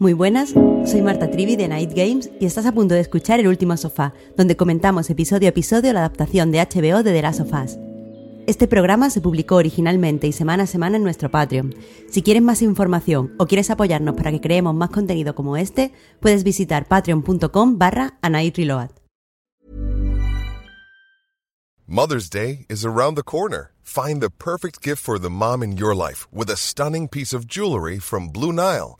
Muy buenas, soy Marta Trivi de Night Games y estás a punto de escuchar El Último Sofá, donde comentamos episodio a episodio la adaptación de HBO de The Last of Us. Este programa se publicó originalmente y semana a semana en nuestro Patreon. Si quieres más información o quieres apoyarnos para que creemos más contenido como este, puedes visitar patreon.com barra. Mother's Day is around the corner. Find the perfect gift for the mom in your life with a stunning piece of jewelry from Blue Nile.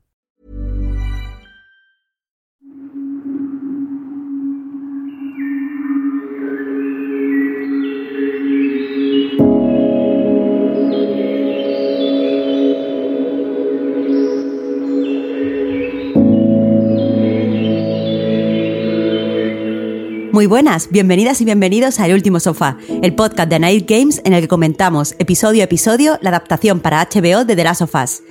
Muy buenas, bienvenidas y bienvenidos a El Último Sofá, el podcast de Night Games en el que comentamos episodio a episodio la adaptación para HBO de The Last of Us.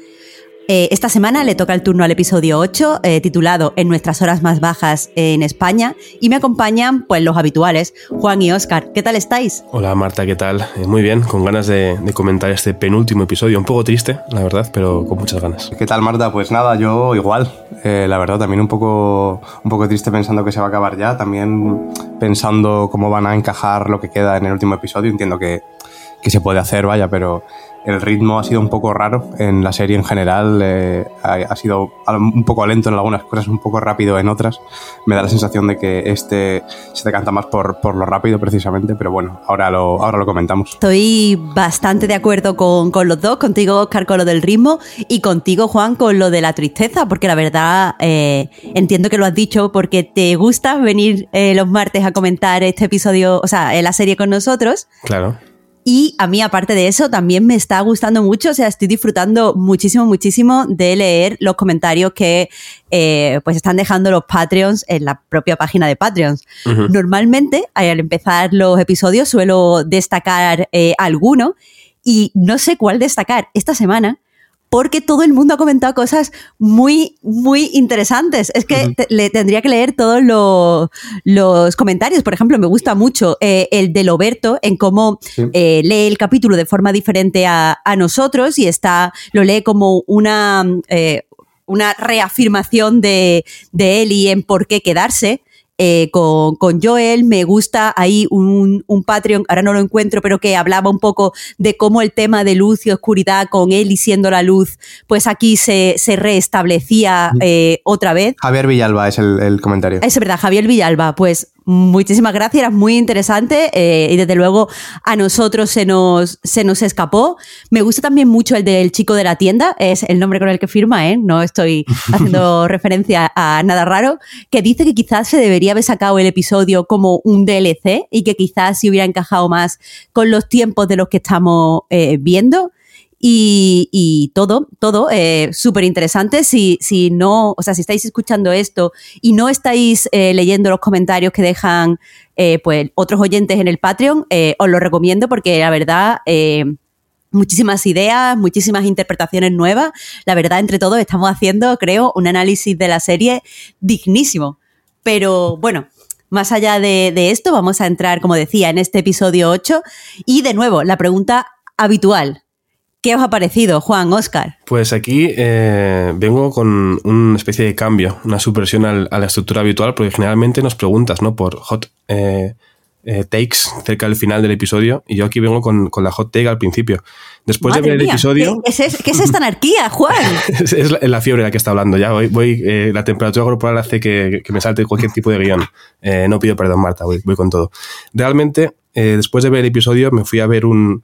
Eh, esta semana le toca el turno al episodio 8, eh, titulado En nuestras horas más bajas en España, y me acompañan pues los habituales, Juan y Oscar. ¿Qué tal estáis? Hola Marta, ¿qué tal? Eh, muy bien, con ganas de, comentar este penúltimo episodio, un poco triste, la verdad, pero con muchas ganas. ¿Qué tal Marta? Pues nada, yo igual, la verdad, también un poco, un poco triste pensando que se va a acabar ya, también pensando cómo van a encajar lo que queda en el último episodio, entiendo que, que se puede hacer, vaya, pero el ritmo ha sido un poco raro en la serie en general. Eh, ha, sido un poco lento en algunas cosas, un poco rápido en otras. Me da la sensación de que este se decanta más por, por lo rápido precisamente, pero bueno, ahora lo, ahora lo comentamos. Estoy bastante de acuerdo con, con los dos, contigo Oscar con lo del ritmo y contigo Juan con lo de la tristeza, porque la verdad eh, entiendo que lo has dicho porque te gusta venir eh, los martes a comentar este episodio, o sea, la serie con nosotros. Claro. Y a mí, aparte de eso, también me está gustando mucho, o sea, estoy disfrutando muchísimo, muchísimo de leer los comentarios que eh, pues están dejando los Patreons en la propia página de Patreons. Normalmente, al empezar los episodios, suelo destacar eh, alguno y no sé cuál destacar esta semana porque todo el mundo ha comentado cosas muy, muy interesantes. Es que le tendría que leer todos los, comentarios. Por ejemplo, me gusta mucho eh, el de Loberto en cómo eh, lee el capítulo de forma diferente a, nosotros y está, lo lee como una, eh, una reafirmación de, de él y en por qué quedarse. Eh, con, Joel. Me gusta ahí un, Patreon, ahora no lo encuentro, pero que hablaba un poco de cómo el tema de luz y oscuridad con él y siendo la luz, pues aquí se, se restablecía eh, otra vez. Javier Villalba es el, el comentario. Es verdad, Javier Villalba. Pues Muchísimas gracias, era muy interesante eh, y desde luego a nosotros se nos, se nos escapó. Me gusta también mucho el del chico de la tienda, es el nombre con el que firma, ¿eh? no estoy haciendo referencia a nada raro, que dice que quizás se debería haber sacado el episodio como un DLC y que quizás se hubiera encajado más con los tiempos de los que estamos eh, viendo y, todo, todo eh, súper interesante. Si, si no, o sea, si estáis escuchando esto y no estáis eh, leyendo los comentarios que dejan eh, pues otros oyentes en el Patreon, eh, os lo recomiendo porque la verdad muchísimas ideas, muchísimas interpretaciones nuevas. La verdad, entre todos, estamos haciendo, creo, un análisis de la serie dignísimo. Pero bueno, más allá de, de, esto, vamos a entrar, como decía, en este episodio 8. Y de nuevo, la pregunta habitual. ¿Qué os ha parecido, Juan, Oscar? Pues aquí eh, vengo con una especie de cambio, una supresión a la estructura habitual, porque generalmente nos preguntas ¿no? por hot eh, eh, takes cerca del final del episodio, y yo aquí vengo con, la hot take al principio. Después de ver el episodio. ¿Qué es, esta anarquía, Juan? es, la, fiebre la que está hablando ya. Voy, voy la temperatura corporal hace que, me salte cualquier tipo de guion. no pido perdón, Marta, voy, voy con todo. Realmente eh, después de ver el episodio me fui a ver un,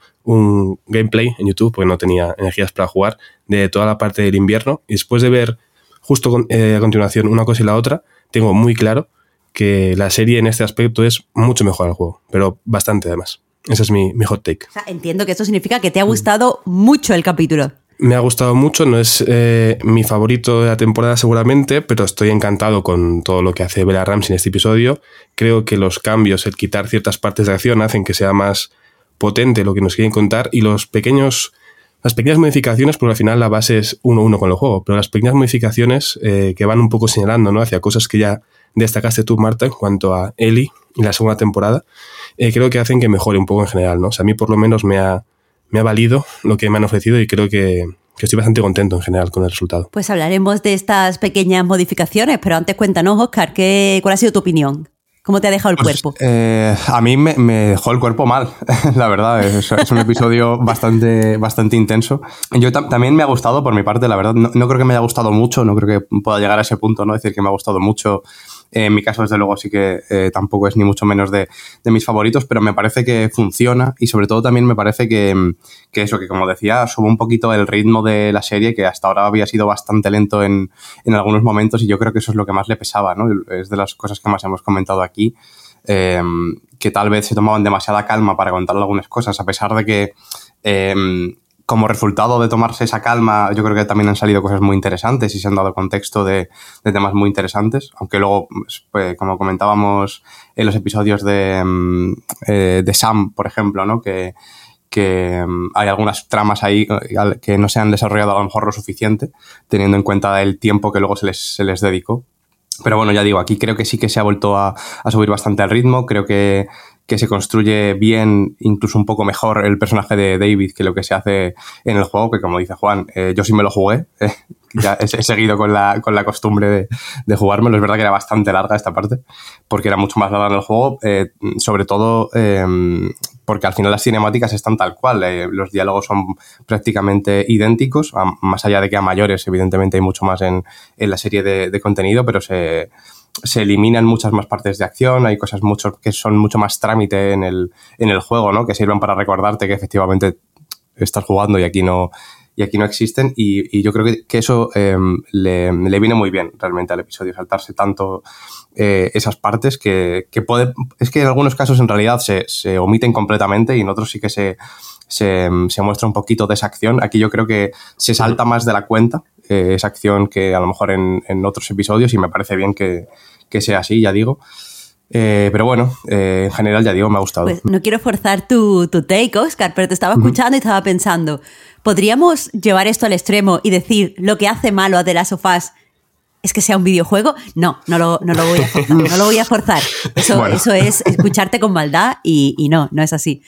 gameplay en YouTube, porque no tenía energías para jugar, de toda la parte del invierno. Y después de ver justo eh, a continuación una cosa y la otra, tengo muy claro que la serie en este aspecto es mucho mejor al juego, pero bastante además. Ese es mi, mi hot take. entiendo que esto significa que te ha gustado mucho el capítulo. Me ha gustado mucho, no es eh, mi favorito de la temporada seguramente, pero estoy encantado con todo lo que hace Bella Ramsey en este episodio. Creo que los cambios, el quitar ciertas partes de acción, hacen que sea más potente lo que nos quieren contar y los pequeños las pequeñas modificaciones, porque al final la base es uno a uno con el juego, pero las pequeñas modificaciones eh, que van un poco señalando ¿no? hacia cosas que ya destacaste tú, Marta, en cuanto a Ellie y la segunda temporada, eh, creo que hacen que mejore un poco en general. ¿no? O sea, a mí por lo menos me ha, me ha valido lo que me han ofrecido y creo que, que estoy bastante contento en general con el resultado. Pues hablaremos de estas pequeñas modificaciones, pero antes cuéntanos, Oscar, ¿qué, ¿cuál ha sido tu opinión? ¿Cómo te ha dejado el pues, cuerpo? Eh, a mí me, dejó el cuerpo mal, la verdad. Es, es un episodio bastante, bastante intenso. Yo también me ha gustado, por mi parte, la verdad. No, no, creo que me haya gustado mucho, no creo que pueda llegar a ese punto, ¿no? Decir que me ha gustado mucho en mi caso, desde luego, sí que eh, tampoco es ni mucho menos de, mis favoritos, pero me parece que funciona y sobre todo también me parece que, eso, que como decía, sube un poquito el ritmo de la serie, que hasta ahora había sido bastante lento en, algunos momentos y yo creo que eso es lo que más le pesaba, ¿no? Es de las cosas que más hemos comentado aquí. Em, que tal vez se tomaban demasiada calma para contar algunas cosas, a pesar de que em, como resultado de tomarse esa calma, yo creo que también han salido cosas muy interesantes y se han dado contexto de, temas muy interesantes, aunque luego, pues, pues, como comentábamos en los episodios de, mm, eh, de Sam, por ejemplo, ¿no? que, que mm, hay algunas tramas ahí eh, que no se han desarrollado a lo mejor lo suficiente, teniendo en cuenta el tiempo que luego se les, se les dedicó. Pero bueno, ya digo, aquí creo que sí que se ha vuelto a, a subir bastante el ritmo. Creo que que se construye bien, incluso un poco mejor el personaje de David que lo que se hace en el juego, que como dice Juan, eh, yo sí me lo jugué, eh, ya he, seguido con la, con la costumbre de, de, jugármelo, es verdad que era bastante larga esta parte, porque era mucho más larga en el juego, eh, sobre todo em, porque al final las cinemáticas están tal cual, los diálogos son prácticamente idénticos, más allá de que a mayores, evidentemente hay mucho más en, en la serie de, de contenido, pero se se eliminan muchas más partes de acción, hay cosas mucho, que son mucho más trámite en el, en el juego, ¿no? Que sirven para recordarte que efectivamente estás jugando y aquí no, y aquí no existen. Y, yo creo que, eso em, le, viene muy bien realmente al episodio, saltarse tanto eh, esas partes que, que, puede. Es que en algunos casos en realidad se, se omiten completamente y en otros sí que se, se, se, muestra un poquito de esa acción. Aquí yo creo que se salta más de la cuenta eh, esa acción que a lo mejor en, en, otros episodios y me parece bien que, que sea así, ya digo. Eh, pero bueno, eh, en general ya digo, me ha gustado. Pues no quiero forzar tu, tu take, Oscar, pero te estaba escuchando y estaba pensando, ¿podríamos llevar esto al extremo y decir lo que hace malo a The Last of Us es que sea un videojuego? No, no lo, no lo voy a forzar. No lo voy a forzar. Eso, eso es escucharte con maldad y, y no, no es así.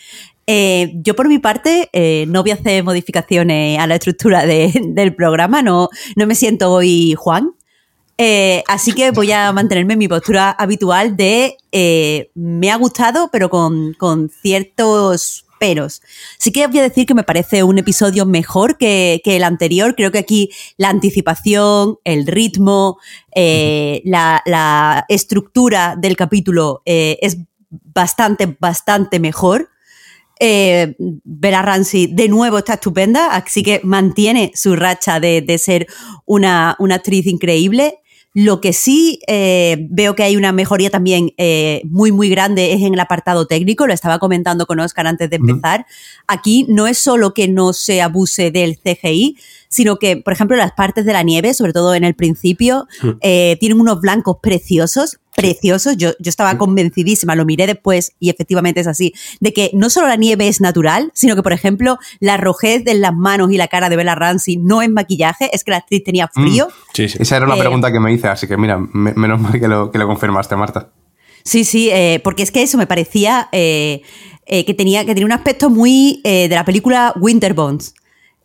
Eh, yo por mi parte eh, no voy a hacer modificaciones a la estructura de, del programa, no, no me siento hoy Juan. Eh, así que voy a mantenerme en mi postura habitual de me ha gustado, pero con, con, ciertos peros. Sí que voy a decir que me parece un episodio mejor que, que el anterior. Creo que aquí la anticipación, el ritmo, la, la, estructura del capítulo es bastante, bastante mejor. Eh, Bella Ramsey de nuevo está estupenda, así que mantiene su racha de, ser una, una, actriz increíble. Lo que sí eh, veo que hay una mejoría también eh, muy, muy grande es en el apartado técnico. Lo estaba comentando con Oscar antes de empezar. Aquí no es solo que no se abuse del CGI, sino que, por ejemplo, las partes de la nieve, sobre todo en el principio, eh, tienen unos blancos preciosos, preciosos. Yo, yo estaba convencidísima, lo miré después y efectivamente es así, de que no solo la nieve es natural, sino que, por ejemplo, la rojez de las manos y la cara de Bella Ramsey no es maquillaje, es que la actriz tenía mm. frío. sí, sí. Esa era una eh, pregunta que me hice, así que mira, menos mal que lo, que lo confirmaste, Marta. Sí, sí, eh, porque es que eso me parecía que, tenía, que tenía un aspecto muy de la película Winter Bones.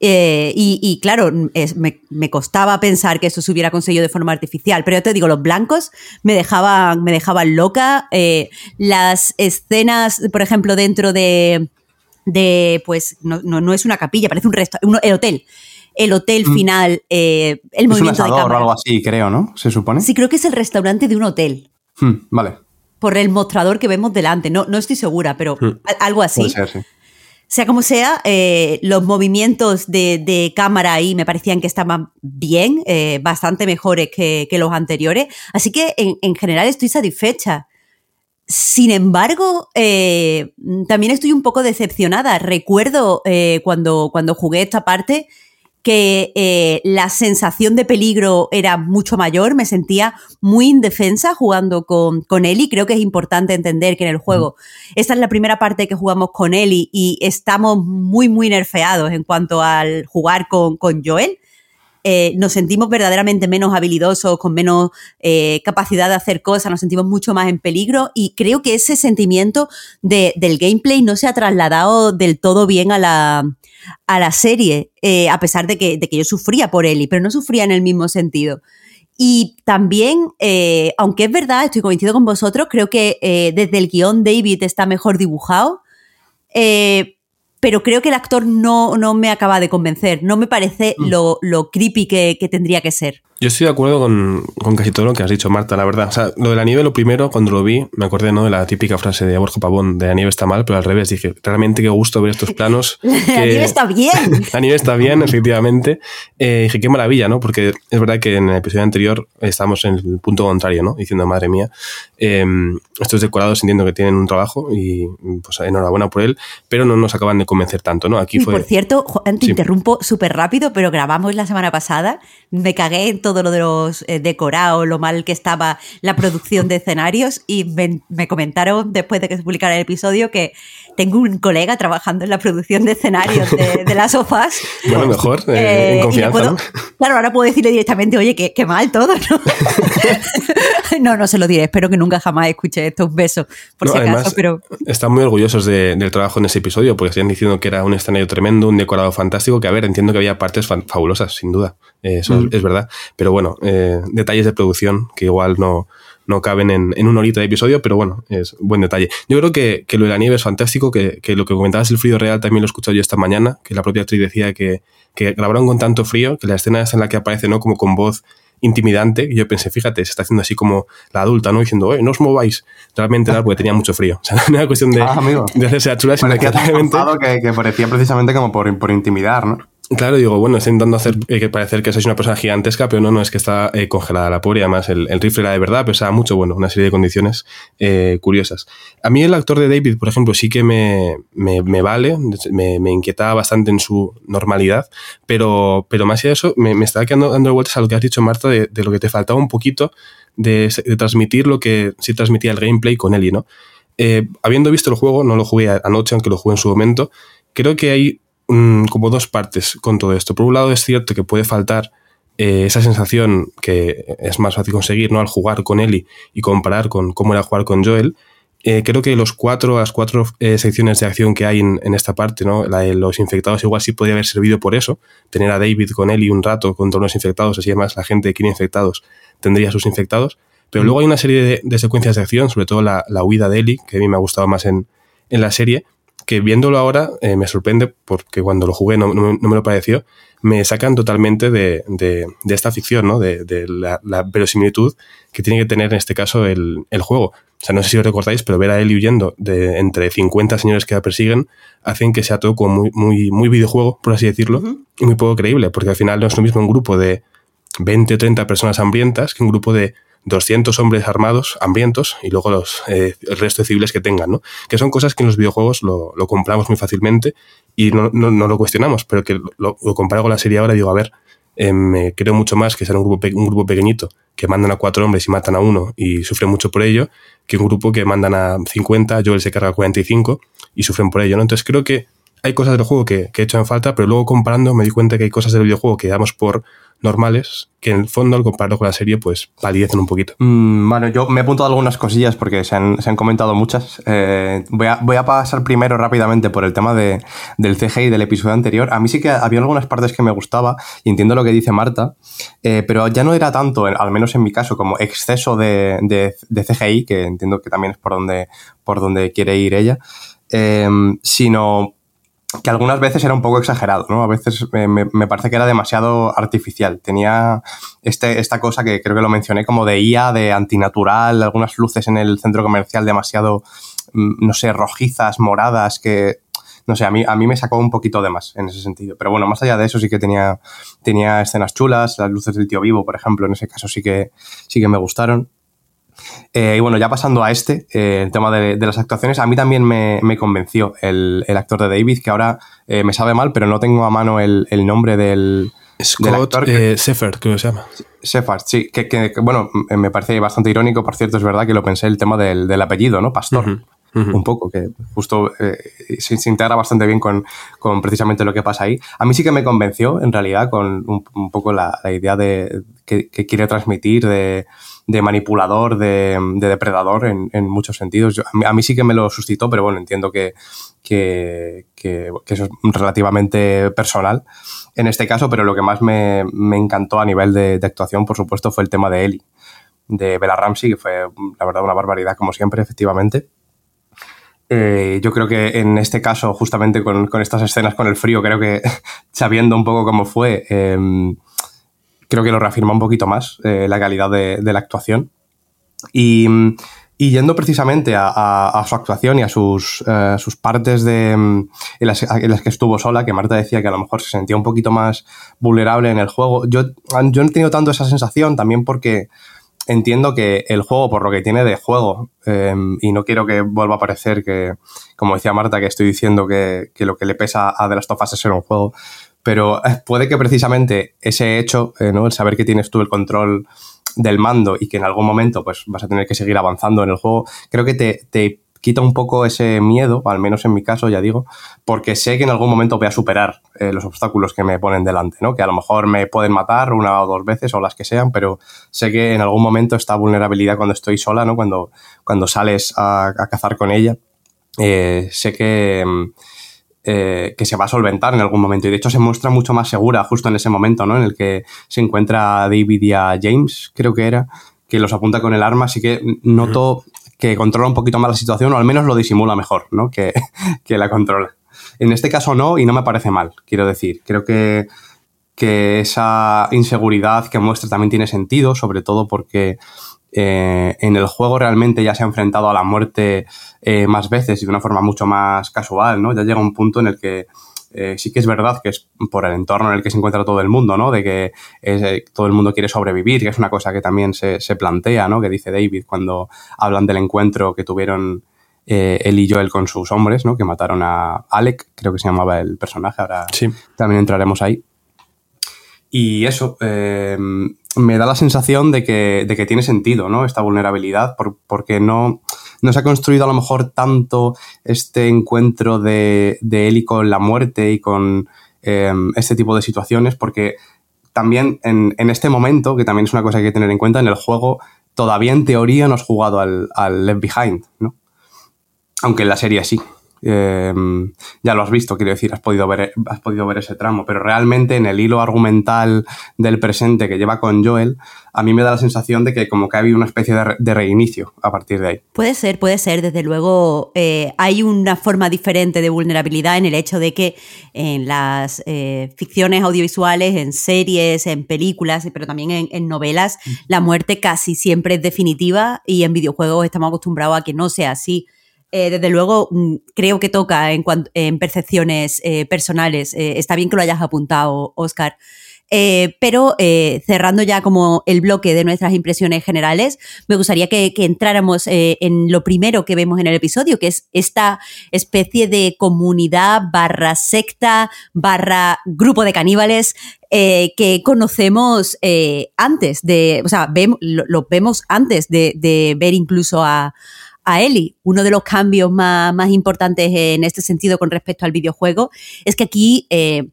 Eh, y, claro, me, costaba pensar que eso se hubiera conseguido de forma artificial. Pero yo te digo, los blancos me dejaban, me dejaban loca. Eh, las escenas, por ejemplo, dentro de. de pues, no, no, es una capilla, parece un resto, el hotel. El hotel mm. final, eh, el movimiento de cámara. o algo así, creo, ¿no? ¿Se supone? Sí, creo que es el restaurante de un hotel. Hmm, vale. Por el mostrador que vemos delante. No, no estoy segura, pero hmm. algo así. Puede ser, sí. Sea como sea, eh, los movimientos de, cámara ahí me parecían que estaban bien, eh, bastante mejores que, los anteriores. Así que en, general estoy satisfecha. Sin embargo, eh, también estoy un poco decepcionada. Recuerdo cuando, cuando jugué esta parte que eh, la sensación de peligro era mucho mayor, me sentía muy indefensa jugando con, con Ellie. Creo que es importante entender que en el juego, esta es la primera parte que jugamos con Ellie y estamos muy, muy nerfeados en cuanto al jugar con, con Joel. Eh, nos sentimos verdaderamente menos habilidosos, con menos eh, capacidad de hacer cosas, nos sentimos mucho más en peligro y creo que ese sentimiento de, del gameplay no se ha trasladado del todo bien a la, a la serie, eh, a pesar de que, de que yo sufría por Ellie, pero no sufría en el mismo sentido. Y también, aunque es verdad, estoy coincido con vosotros, creo que desde el guion David está mejor dibujado pero creo que el actor no, no me acaba de convencer. No me parece mm. lo, lo, creepy que, que, tendría que ser. Yo estoy de acuerdo con, con, casi todo lo que has dicho, Marta, la verdad. O sea, lo de la nieve, lo primero, cuando lo vi, me acordé ¿no? de la típica frase de Borja Pavón, de la nieve está mal, pero al revés, dije, realmente qué gusto ver estos planos. la nieve está bien. la nieve está bien, efectivamente. Eh, dije, qué maravilla, ¿no? Porque es verdad que en el episodio anterior estamos en el punto contrario, ¿no? Diciendo, madre mía, eh, estos decorados entiendo que tienen un trabajo y pues enhorabuena por él, pero no nos acaban de convencer tanto, ¿no? Aquí fue... Por cierto, te interrumpo súper rápido, pero grabamos la semana pasada, me cagué en todo lo de los eh, decorado, lo mal que estaba la producción de escenarios y me, comentaron después de que se publicara el episodio que tengo un colega trabajando en la producción de escenarios de, las sofás. Bueno, mejor, eh, en eh, confianza. Claro, ahora puedo decirle directamente, oye, qué, mal todo, ¿no? no, no se lo diré, espero que nunca jamás escuche esto, un beso, por si acaso, pero... Están muy orgullosos del trabajo en ese episodio, porque están diciendo que era un escenario tremendo, un decorado fantástico, que a ver, entiendo que había partes fabulosas, sin duda, eso mm. es verdad, pero bueno, eh, detalles de producción que igual no, no caben en, en, un horito de episodio, pero bueno, es buen detalle. Yo creo que, que lo de la nieve es fantástico, que, que, lo que comentabas el frío real también lo he escuchado yo esta mañana, que la propia actriz decía que, que grabaron con tanto frío, que la escena es en la que aparece, ¿no? Como con voz intimidante, y yo pensé, fíjate, se está haciendo así como la adulta, ¿no? Diciendo, no os mováis. Realmente era porque tenía mucho frío. O sea, no era cuestión de, ah, de hacerse a chula, sino que, que, que parecía precisamente como por, por intimidar, ¿no? Claro, digo, bueno, está intentando hacer eh, que parecer que sois una persona gigantesca, pero no, no, es que está eh, congelada la pobre. Además, el, rifle era de verdad, pesaba mucho, bueno, una serie de condiciones eh, curiosas. A mí el actor de David, por ejemplo, sí que me, me, vale, me, me, inquietaba bastante en su normalidad, pero, pero más allá de eso, me, me estaba quedando dando vueltas a lo que has dicho, Marta, de, de lo que te faltaba un poquito de, de, transmitir lo que sí transmitía el gameplay con Ellie, ¿no? habiendo visto el juego, no lo jugué anoche, aunque lo jugué en su momento, creo que hay como dos partes con todo esto. Por un lado es cierto que puede faltar eh, esa sensación que es más fácil conseguir ¿no? al jugar con Ellie y comparar con cómo era jugar con Joel. Eh, creo que los cuatro, las cuatro eh, secciones de acción que hay en, esta parte, ¿no? la de los infectados, igual sí podría haber servido por eso. Tener a David con Ellie un rato contra unos infectados, así además la gente que quiere infectados tendría sus infectados. Pero mm. luego hay una serie de, secuencias de acción, sobre todo la, la, huida de Ellie, que a mí me ha gustado más en, en la serie, que viéndolo ahora eh, me sorprende porque cuando lo jugué no, no, me lo pareció, me sacan totalmente de, de, de esta ficción, ¿no? de, de la, la, verosimilitud que tiene que tener en este caso el, el, juego. O sea, no sé si os recordáis, pero ver a él huyendo de entre 50 señores que la persiguen hacen que sea todo como muy, muy, muy videojuego, por así decirlo, y muy poco creíble, porque al final no es lo mismo un grupo de 20 o 30 personas hambrientas que un grupo de 200 hombres armados, hambrientos, y luego los, eh, el resto de civiles que tengan, ¿no? Que son cosas que en los videojuegos lo, lo compramos muy fácilmente y no, no, no, lo cuestionamos, pero que lo, comparo con la serie ahora y digo, a ver, eh, creo mucho más que sea un grupo, un grupo pequeñito que mandan a cuatro hombres y matan a uno y sufren mucho por ello, que un grupo que mandan a 50, Joel se carga a 45 y sufren por ello, ¿no? Entonces creo que hay cosas del juego que, que he hecho en falta, pero luego comparando me di cuenta que hay cosas del videojuego que damos por normales que en el fondo al compararlo con la serie pues palidecen un poquito. Mm, bueno, yo me he apuntado algunas cosillas porque se han, se han comentado muchas. Eh, voy, a, voy, a, pasar primero rápidamente por el tema de, del CGI del episodio anterior. A mí sí que había algunas partes que me gustaba y entiendo lo que dice Marta, eh, pero ya no era tanto, al menos en mi caso, como exceso de, de, de CGI, que entiendo que también es por donde, por donde quiere ir ella, eh, sino que algunas veces era un poco exagerado, ¿no? A veces me, parece que era demasiado artificial. Tenía este, esta cosa que creo que lo mencioné como de IA, de antinatural, algunas luces en el centro comercial demasiado, mm, no sé, rojizas, moradas, que, no sé, a mí, a mí me sacó un poquito de más en ese sentido. Pero bueno, más allá de eso sí que tenía, tenía escenas chulas, las luces del tío vivo, por ejemplo, en ese caso sí que, sí que me gustaron. Eh, y bueno, ya pasando a este, eh, el tema de, las actuaciones, a mí también me, convenció el, actor de David, que ahora eh, me sabe mal, pero no tengo a mano el, nombre del, Scott actor. Seffert, creo que se llama. Seffert, sí, que, bueno, me parece bastante irónico, por cierto, es verdad que lo pensé el tema del, apellido, ¿no? Pastor. Un poco, que justo se, integra bastante bien con, precisamente lo que pasa ahí. A mí sí que me convenció, en realidad, con un, poco la, idea de que quiere transmitir de, de manipulador, de, depredador en, muchos sentidos. a, mí, sí que me lo suscitó, pero bueno, entiendo que, que, eso es relativamente personal en este caso, pero lo que más me, encantó a nivel de, actuación, por supuesto, fue el tema de Ellie, de Bella Ramsey, que fue, la verdad, una barbaridad, como siempre, efectivamente. Eh, yo creo que en este caso, justamente con, estas escenas con el frío, creo que sabiendo un poco cómo fue, em, creo que lo reafirma un poquito más eh, la calidad de, la actuación. Y, yendo precisamente a, su actuación y a sus, eh, sus partes de, en, las, que estuvo sola, que Marta decía que a lo mejor se sentía un poquito más vulnerable en el juego, yo, yo no he tenido tanto esa sensación también porque entiendo que el juego, por lo que tiene de juego, em, y no quiero que vuelva a parecer que, como decía Marta, que estoy diciendo que, que lo que le pesa a The Last of Us es ser un juego, pero eh, puede que precisamente ese hecho, eh, ¿no? el saber que tienes tú el control del mando y que en algún momento pues, vas a tener que seguir avanzando en el juego, creo que te, quita un poco ese miedo, al menos en mi caso, ya digo, porque sé que en algún momento voy a superar eh, los obstáculos que me ponen delante, ¿no? Que a lo mejor me pueden matar una o dos veces o las que sean, pero sé que en algún momento esta vulnerabilidad cuando estoy sola, ¿no? Cuando, cuando sales a, cazar con ella, sé que mm, eh, que se va a solventar en algún momento. Y de hecho se muestra mucho más segura justo en ese momento, ¿no? En el que se encuentra a David y a James, creo que era, que los apunta con el arma. Así que noto que controla un poquito más la situación, o al menos lo disimula mejor, ¿no? Que, que la controla. En este caso no, y no me parece mal, quiero decir. Creo que, que esa inseguridad que muestra también tiene sentido, sobre todo porque eh, en el juego realmente ya se ha enfrentado a la muerte eh, más veces y de una forma mucho más casual, ¿no? Ya llega un punto en el que eh, sí que es verdad que es por el entorno en el que se encuentra todo el mundo, ¿no? De que todo el mundo quiere sobrevivir, que es una cosa que también se, plantea, ¿no? Que dice David cuando hablan del encuentro que tuvieron él y Joel con sus hombres, ¿no? Que mataron a Alec, creo que se llamaba el personaje, ahora también entraremos ahí. Y eso, eh, me da la sensación de que, de que, tiene sentido, ¿no? Esta vulnerabilidad, porque no, no se ha construido a lo mejor tanto este encuentro de, de y con la muerte y con eh, este tipo de situaciones, porque también en, en, este momento, que también es una cosa que hay que tener en cuenta, en el juego todavía en teoría no has jugado al, al Left Behind, ¿no? Aunque en la serie sí. Em, ya lo has visto, quiero decir, has podido, ver, has podido ver ese tramo, pero realmente en el hilo argumental del presente que lleva con Joel, a mí me da la sensación de que como que ha habido una especie de, reinicio a partir de ahí. Puede ser, puede ser, desde luego eh, hay una forma diferente de vulnerabilidad en el hecho de que en las eh, ficciones audiovisuales, en series, en películas, pero también en, en novelas, mm. la muerte casi siempre es definitiva y en videojuegos estamos acostumbrados a que no sea así. Eh, desde luego mm, creo que toca en, en percepciones eh, personales. Eh, está bien que lo hayas apuntado, Oscar. pero cerrando ya como el bloque de nuestras impresiones generales, me gustaría que, entráramos en lo primero que vemos en el episodio, que es esta especie de comunidad barra secta barra grupo de caníbales que conocemos antes de, o sea, lo, vemos antes de ver incluso a, a Ellie. Uno de los cambios más, importantes en este sentido con respecto al videojuego es que aquí eh,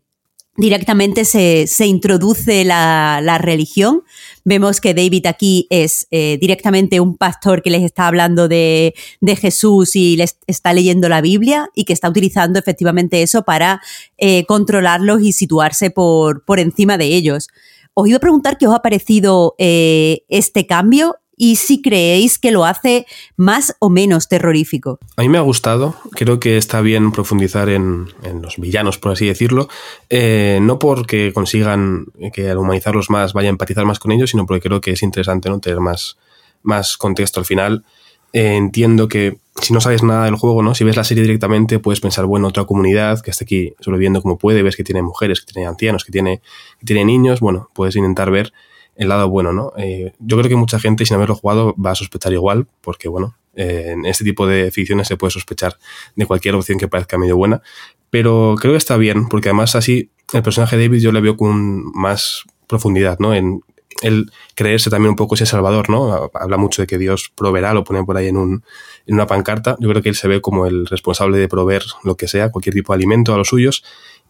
directamente se, introduce la, religión. Vemos que David aquí es eh, directamente un pastor que les está hablando de, Jesús y les está leyendo la Biblia y que está utilizando efectivamente eso para eh, controlarlos y situarse por, por encima de ellos. Os iba a preguntar qué os ha parecido este cambio y si creéis que lo hace más o menos terrorífico. A mí me ha gustado, creo que está bien profundizar en, los villanos, por así decirlo, eh, no porque consigan que al humanizarlos más vaya a empatizar más con ellos, sino porque creo que es interesante ¿no? tener más, más contexto al final. Eh, entiendo que si no sabes nada del juego, ¿no? Si ves la serie directamente, puedes pensar, bueno, otra comunidad que está aquí sobreviviendo como puede, ves que tiene mujeres, que tiene ancianos, que tiene, que tiene niños, bueno, puedes intentar ver el lado bueno, ¿no? Eh, yo creo que mucha gente, sin haberlo jugado, va a sospechar igual, porque, bueno, eh, en este tipo de ficciones se puede sospechar de cualquier opción que parezca medio buena, pero creo que está bien, porque además así el personaje de David yo le veo con más profundidad, ¿no? En el creerse también un poco ese salvador, ¿no? Habla mucho de que Dios proveerá, lo pone por ahí en, un, en una pancarta. Yo creo que él se ve como el responsable de proveer lo que sea, cualquier tipo de alimento a los suyos.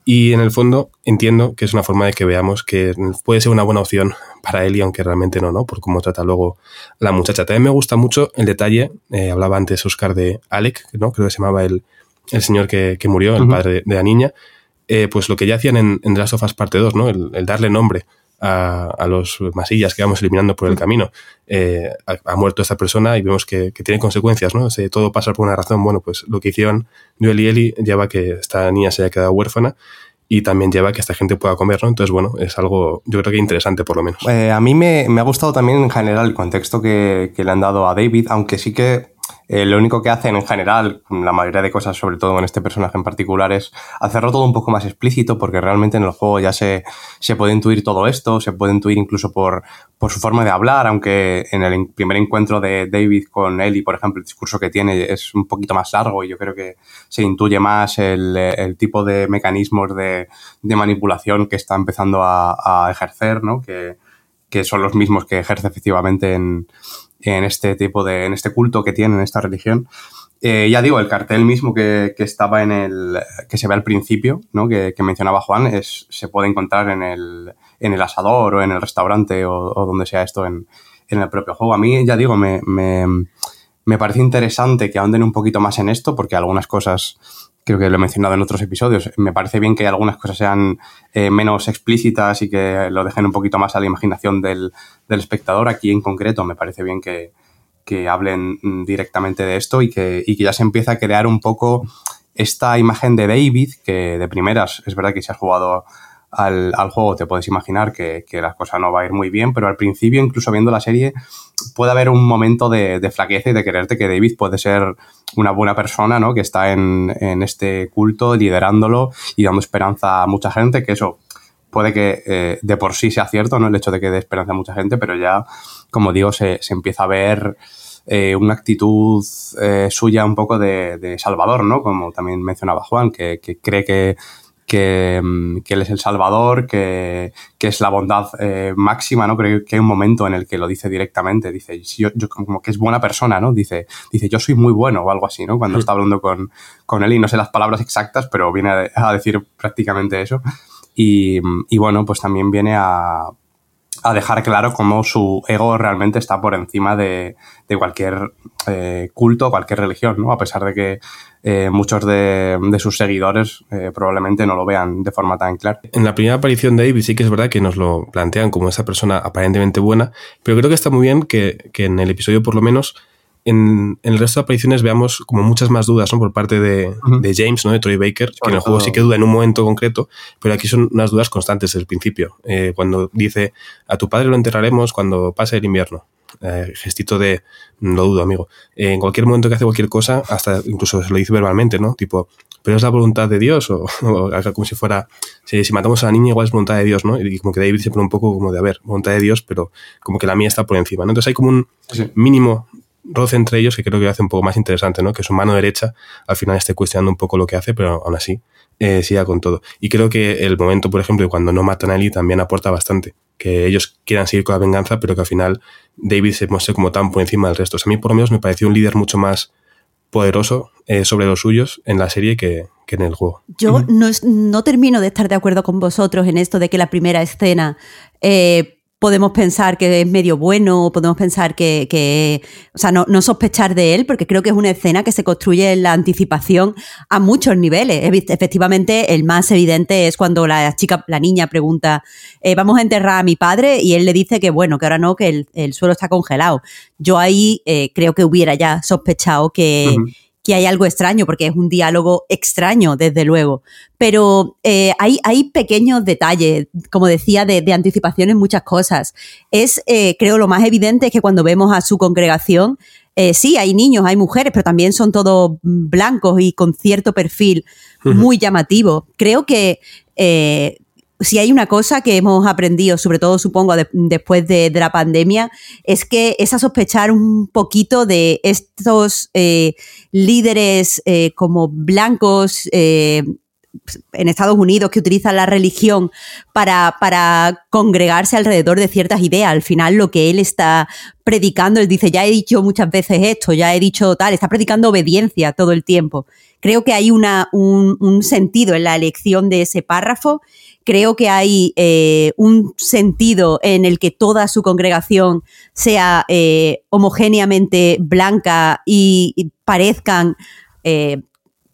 Y en el fondo entiendo que es una forma de que veamos que puede ser una buena opción para él y aunque realmente no, ¿no? Por cómo trata luego la muchacha. También me gusta mucho el detalle, eh, hablaba antes Oscar de Alec, ¿no? Creo que se llamaba el, el señor que, que murió, el padre de, la niña. Eh, pues lo que ya hacían en, en The Last of Us parte 2, ¿no? El, darle nombre a, a, los masillas que vamos eliminando por el camino. Eh, ha, muerto esta persona y vemos que, que tiene consecuencias, ¿no? Todo pasa por una razón. Bueno, pues lo que hicieron Joel y Ellie lleva a que esta niña se haya quedado huérfana y también lleva a que esta gente pueda comer, ¿no? Entonces, bueno, es algo, yo creo que interesante por lo menos. Eh, a mí me, me, ha gustado también en general el contexto que, que, le han dado a David, aunque sí que eh, lo único que hacen en general, la mayoría de cosas, sobre todo con este personaje en particular, es hacerlo todo un poco más explícito, porque realmente en el juego ya se, se puede intuir todo esto, se puede intuir incluso por, por su forma de hablar, aunque en el primer encuentro de David con Ellie, por ejemplo, el discurso que tiene es un poquito más largo y yo creo que se intuye más el, el tipo de mecanismos de, de, manipulación que está empezando a, a ejercer, ¿no? Que, que son los mismos que ejerce efectivamente en, en este tipo de, en este culto que tiene, en esta religión. Eh, ya digo, el cartel mismo que, que, estaba en el, que se ve al principio, ¿no? que, que, mencionaba Juan, es, se puede encontrar en el, en el asador o en el restaurante o, o donde sea esto en, en, el propio juego. A mí, ya digo, me, me, me parece interesante que ahonden un poquito más en esto porque algunas cosas creo que lo he mencionado en otros episodios, me parece bien que algunas cosas sean eh, menos explícitas y que lo dejen un poquito más a la imaginación del, del espectador. Aquí en concreto me parece bien que, que hablen directamente de esto y que, y que, ya se empieza a crear un poco esta imagen de David, que de primeras es verdad que si has jugado al, al juego te puedes imaginar que, que, la cosa no va a ir muy bien, pero al principio, incluso viendo la serie, puede haber un momento de, de flaqueza y de quererte que David puede ser una buena persona, ¿no? Que está en, en este culto, liderándolo y dando esperanza a mucha gente, que eso puede que eh, de por sí sea cierto, ¿no? El hecho de que dé esperanza a mucha gente, pero ya, como digo, se, se empieza a ver eh, una actitud eh, suya un poco de, de, Salvador, ¿no? Como también mencionaba Juan, que, que cree que que, mm, que, él es el salvador, que, que es la bondad eh, máxima, ¿no? Creo que hay un momento en el que lo dice directamente, dice, yo, yo, como que es buena persona, ¿no? Dice, dice, yo soy muy bueno o algo así, ¿no? Cuando está hablando con, con él y no sé las palabras exactas, pero viene a, a decir prácticamente eso. Y, y, bueno, pues también viene a, a dejar claro cómo su ego realmente está por encima de, de cualquier eh, culto, cualquier religión, ¿no? A pesar de que eh, muchos de, de, sus seguidores eh, probablemente no lo vean de forma tan clara. En la primera aparición de David sí que es verdad que nos lo plantean como esa persona aparentemente buena, pero creo que está muy bien que, que en el episodio por lo menos en, en, el resto de apariciones veamos como muchas más dudas ¿no? por parte de, uh -huh. de, James, ¿no? de Troy Baker, que en el juego sí que duda en un momento concreto, pero aquí son unas dudas constantes desde el principio. Eh, cuando dice, a tu padre lo enterraremos cuando pase el invierno. Eh, gestito de, lo dudo, amigo. Eh, en cualquier momento que hace cualquier cosa, hasta incluso se lo dice verbalmente, ¿no? Tipo, pero es la voluntad de Dios, o, o como si fuera, si, si, matamos a la niña, igual es voluntad de Dios, ¿no? Y como que David se pone un poco como de, a ver, voluntad de Dios, pero como que la mía está por encima, ¿no? Entonces hay como un sí. mínimo roce entre ellos que creo que hace un poco más interesante, ¿no? Que su mano derecha al final esté cuestionando un poco lo que hace, pero aún así eh, siga con todo. Y creo que el momento, por ejemplo, de cuando no matan a Ellie también aporta bastante. Que ellos quieran seguir con la venganza, pero que al final David se muestre como tan por encima del resto. O sea, a mí por lo menos me pareció un líder mucho más poderoso eh, sobre los suyos en la serie que, que en el juego. Yo no, no, termino de estar de acuerdo con vosotros en esto de que la primera escena eh, podemos pensar que es medio bueno o podemos pensar que, que o sea, no, no, sospechar de él, porque creo que es una escena que se construye en la anticipación a muchos niveles. Efectivamente, el más evidente es cuando la chica, la niña pregunta, eh, vamos a enterrar a mi padre y él le dice que bueno, que ahora no, que el, el suelo está congelado. Yo ahí eh, creo que hubiera ya sospechado que... que hay algo extraño, porque es un diálogo extraño, desde luego. Pero eh, hay, hay, pequeños detalles, como decía, de, de anticipación en muchas cosas. Es, eh, creo, lo más evidente es que cuando vemos a su congregación, eh, sí, hay niños, hay mujeres, pero también son todos blancos y con cierto perfil uh -huh. muy llamativo. Creo que si hay una cosa que hemos aprendido, sobre todo supongo después de, la pandemia, es que es a sospechar un poquito de estos eh, líderes eh, como blancos eh, en Estados Unidos que utilizan la religión para, congregarse alrededor de ciertas ideas. Al final lo que él está predicando, él dice, ya he dicho muchas veces esto, ya he dicho tal, está predicando obediencia todo el tiempo. Creo que hay un, sentido en la elección de ese párrafo, creo que hay eh, un sentido en el que toda su congregación sea eh, homogéneamente blanca y, parezcan... Eh,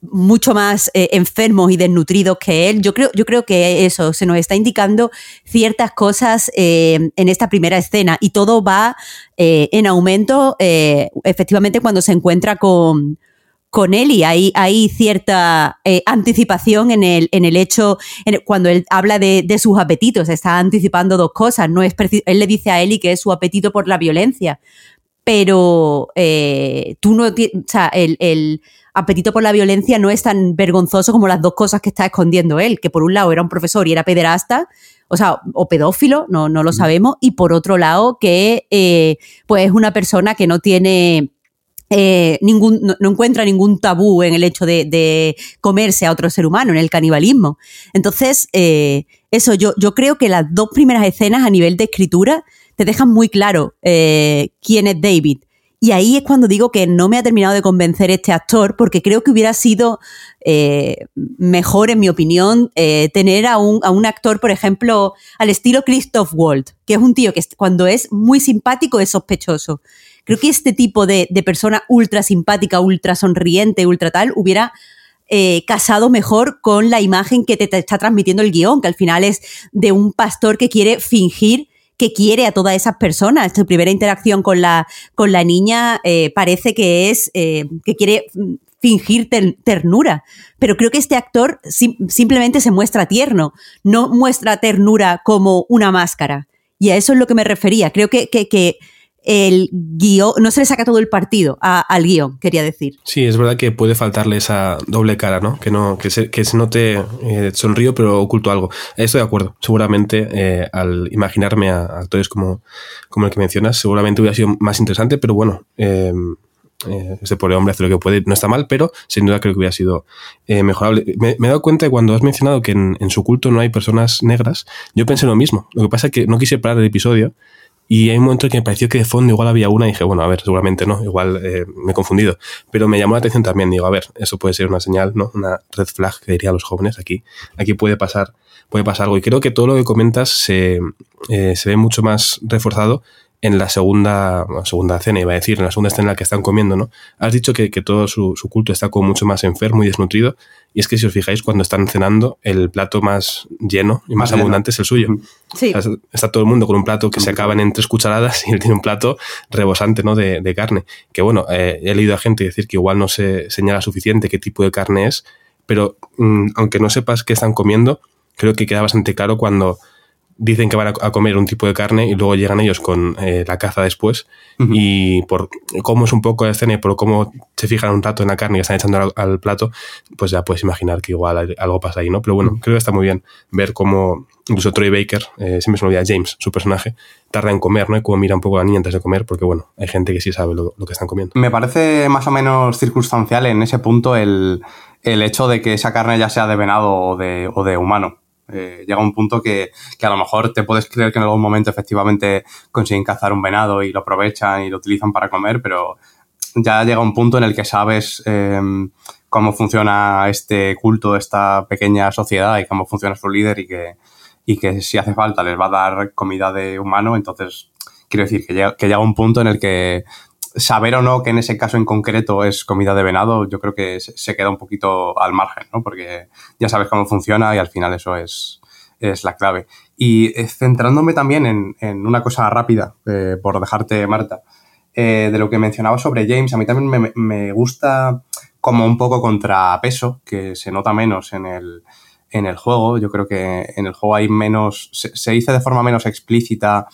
mucho más enfermos y desnutridos que él. Yo creo, yo creo que eso se nos está indicando ciertas cosas en esta primera escena y todo va en aumento efectivamente cuando se encuentra con, con él y hay, hay cierta anticipación en el, en el hecho, cuando él habla de, sus apetitos, está anticipando dos cosas. No es él le dice a Eli que es su apetito por la violencia, pero tú no, o sea, el, el apetito por la violencia no es tan vergonzoso como las dos cosas que está escondiendo él, que por un lado era un profesor y era pederasta, o sea, o pedófilo, no, no lo sabemos, y por otro lado que eh, pues es una persona que no tiene... Eh, ningún, no, encuentra ningún tabú en el hecho de, comerse a otro ser humano, en el canibalismo. Entonces, eh, eso, yo, yo creo que las dos primeras escenas a nivel de escritura te dejan muy claro quién es David. Y ahí es cuando digo que no me ha terminado de convencer este actor, porque creo que hubiera sido eh, mejor, en mi opinión, eh, tener a un, a un, actor, por ejemplo, al estilo Christoph Waltz, que es un tío que cuando es muy simpático es sospechoso. Creo que este tipo de, persona ultra simpática, ultra sonriente, ultra tal, hubiera eh, casado mejor con la imagen que te, te, está transmitiendo el guion, que al final es de un pastor que quiere fingir que quiere a todas esas personas. Su primera interacción con la, con la niña eh, parece que es eh, que quiere fingir ternura. Pero creo que este actor simplemente se muestra tierno, no muestra ternura como una máscara. Y a eso es lo que me refería. Creo que, que, que el guion, no se le saca todo el partido al guion, quería decir. Sí, es verdad que puede faltarle esa doble cara, ¿no? Que no, que se, que se note eh, sonrío pero oculto algo. Estoy de acuerdo. Seguramente eh, al imaginarme a actores como, como el que mencionas, seguramente hubiera sido más interesante, pero bueno, eh, ese pobre hombre hace lo que puede, no está mal, pero sin duda creo que hubiera sido mejorable. Me, he dado cuenta cuando has mencionado que en, en, su culto no hay personas negras, yo pensé lo mismo. Lo que pasa es que no quise parar el episodio y hay un momento en que me pareció que de fondo igual había una y dije, bueno, a ver, seguramente no, igual eh, me he confundido. Pero me llamó la atención también, digo, a ver, eso puede ser una señal, ¿no? Una red flag que diría a los jóvenes aquí. Aquí puede pasar, puede pasar algo. Y creo que todo lo que comentas se, eh, se ve mucho más reforzado en la segunda, segunda cena, iba a decir, en la segunda escena en la que están comiendo, ¿no? Has dicho que, todo su, culto está como mucho más enfermo y desnutrido, y es que si os fijáis, cuando están cenando, el plato más lleno y más, abundante es el suyo. Sí. está todo el mundo con un plato que se acaban en tres cucharadas y él tiene un plato rebosante, ¿no? De, carne. Que bueno, eh, he leído a gente decir que igual no se señala suficiente qué tipo de carne es, pero mm, aunque no sepas qué están comiendo, creo que queda bastante claro cuando dicen que van a, comer un tipo de carne y luego llegan ellos con eh, la caza después y por cómo es un poco la escena y por cómo se fijan un rato en la carne y están echando al, plato, pues ya puedes imaginar que igual algo pasa ahí, ¿no? Pero bueno, creo que está muy bien ver cómo incluso Troy Baker, eh, siempre se me olvida James, su personaje, tarda en comer, ¿no? Y cómo mira un poco a la niña antes de comer, porque bueno, hay gente que sí sabe lo, que están comiendo. Me parece más o menos circunstancial en ese punto el, el hecho de que esa carne ya sea de venado o de, o de humano eh, llega un punto que, a lo mejor te puedes creer que en algún momento efectivamente consiguen cazar un venado y lo aprovechan y lo utilizan para comer, pero ya llega un punto en el que sabes em, cómo funciona este culto, esta pequeña sociedad y cómo funciona su líder y que, y que si hace falta les va a dar comida de humano, entonces quiero decir que llega, que llega un punto en el que saber o no que en ese caso en concreto es comida de venado, yo creo que se queda un poquito al margen, ¿no? Porque ya sabes cómo funciona y al final eso es, es la clave. Y eh, centrándome también en, en una cosa rápida, eh, por dejarte, Marta, eh, de lo que mencionaba sobre James, a mí también me, me, gusta como un poco contrapeso, que se nota menos en el, en el juego. Yo creo que en el juego hay menos, se, se dice de forma menos explícita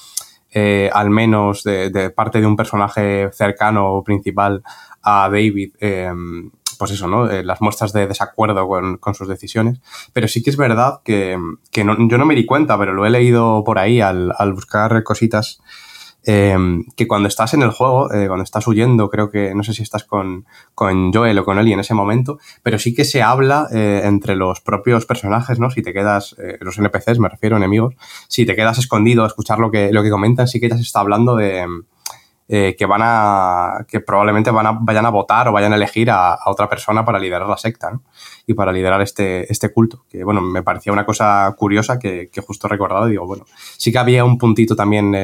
eh, al menos de, parte de un personaje cercano o principal a David, em, pues eso, ¿no? Eh, las muestras de desacuerdo con, con, sus decisiones. Pero sí que es verdad que, que no, yo no me di cuenta, pero lo he leído por ahí al, al buscar cositas eh, que cuando estás en el juego, eh, cuando estás huyendo, creo que, no sé si estás con, con Joel o con Ellie en ese momento, pero sí que se habla eh, entre los propios personajes, ¿no? Si te quedas, eh, los NPCs, me refiero, enemigos, si te quedas escondido a escuchar lo que, lo que comentan, sí que ya se está hablando de que van a, que probablemente van a, vayan a votar o vayan a elegir a, otra persona para liderar la secta, ¿no? Y para liderar este, este culto, que bueno, me parecía una cosa curiosa que, que justo recordado y digo, bueno, sí que había un puntito también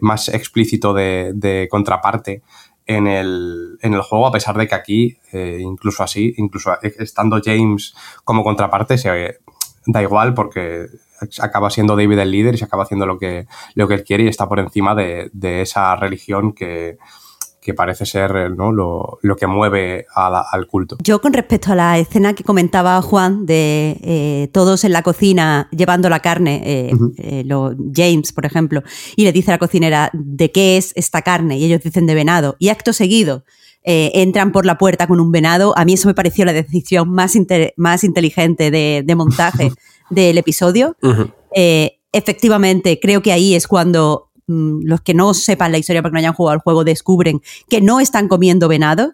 más explícito de, contraparte en el, en el, juego, a pesar de que aquí, eh, incluso así, incluso estando James como contraparte, se da igual porque acaba siendo David el líder y se acaba haciendo lo que, lo que él quiere y está por encima de esa religión que, que parece ser ¿no? lo, lo, que mueve la, al culto. Yo con respecto a la escena que comentaba Juan de eh, todos en la cocina llevando la carne, eh, uh -huh. eh, lo, James, por ejemplo, y le dice a la cocinera de qué es esta carne y ellos dicen de venado y acto seguido eh, entran por la puerta con un venado, a mí eso me pareció la decisión más, más inteligente de, de montaje del episodio. Uh -huh. efectivamente, creo que ahí es cuando los que no sepan la historia porque no hayan jugado al juego descubren que no están comiendo venado.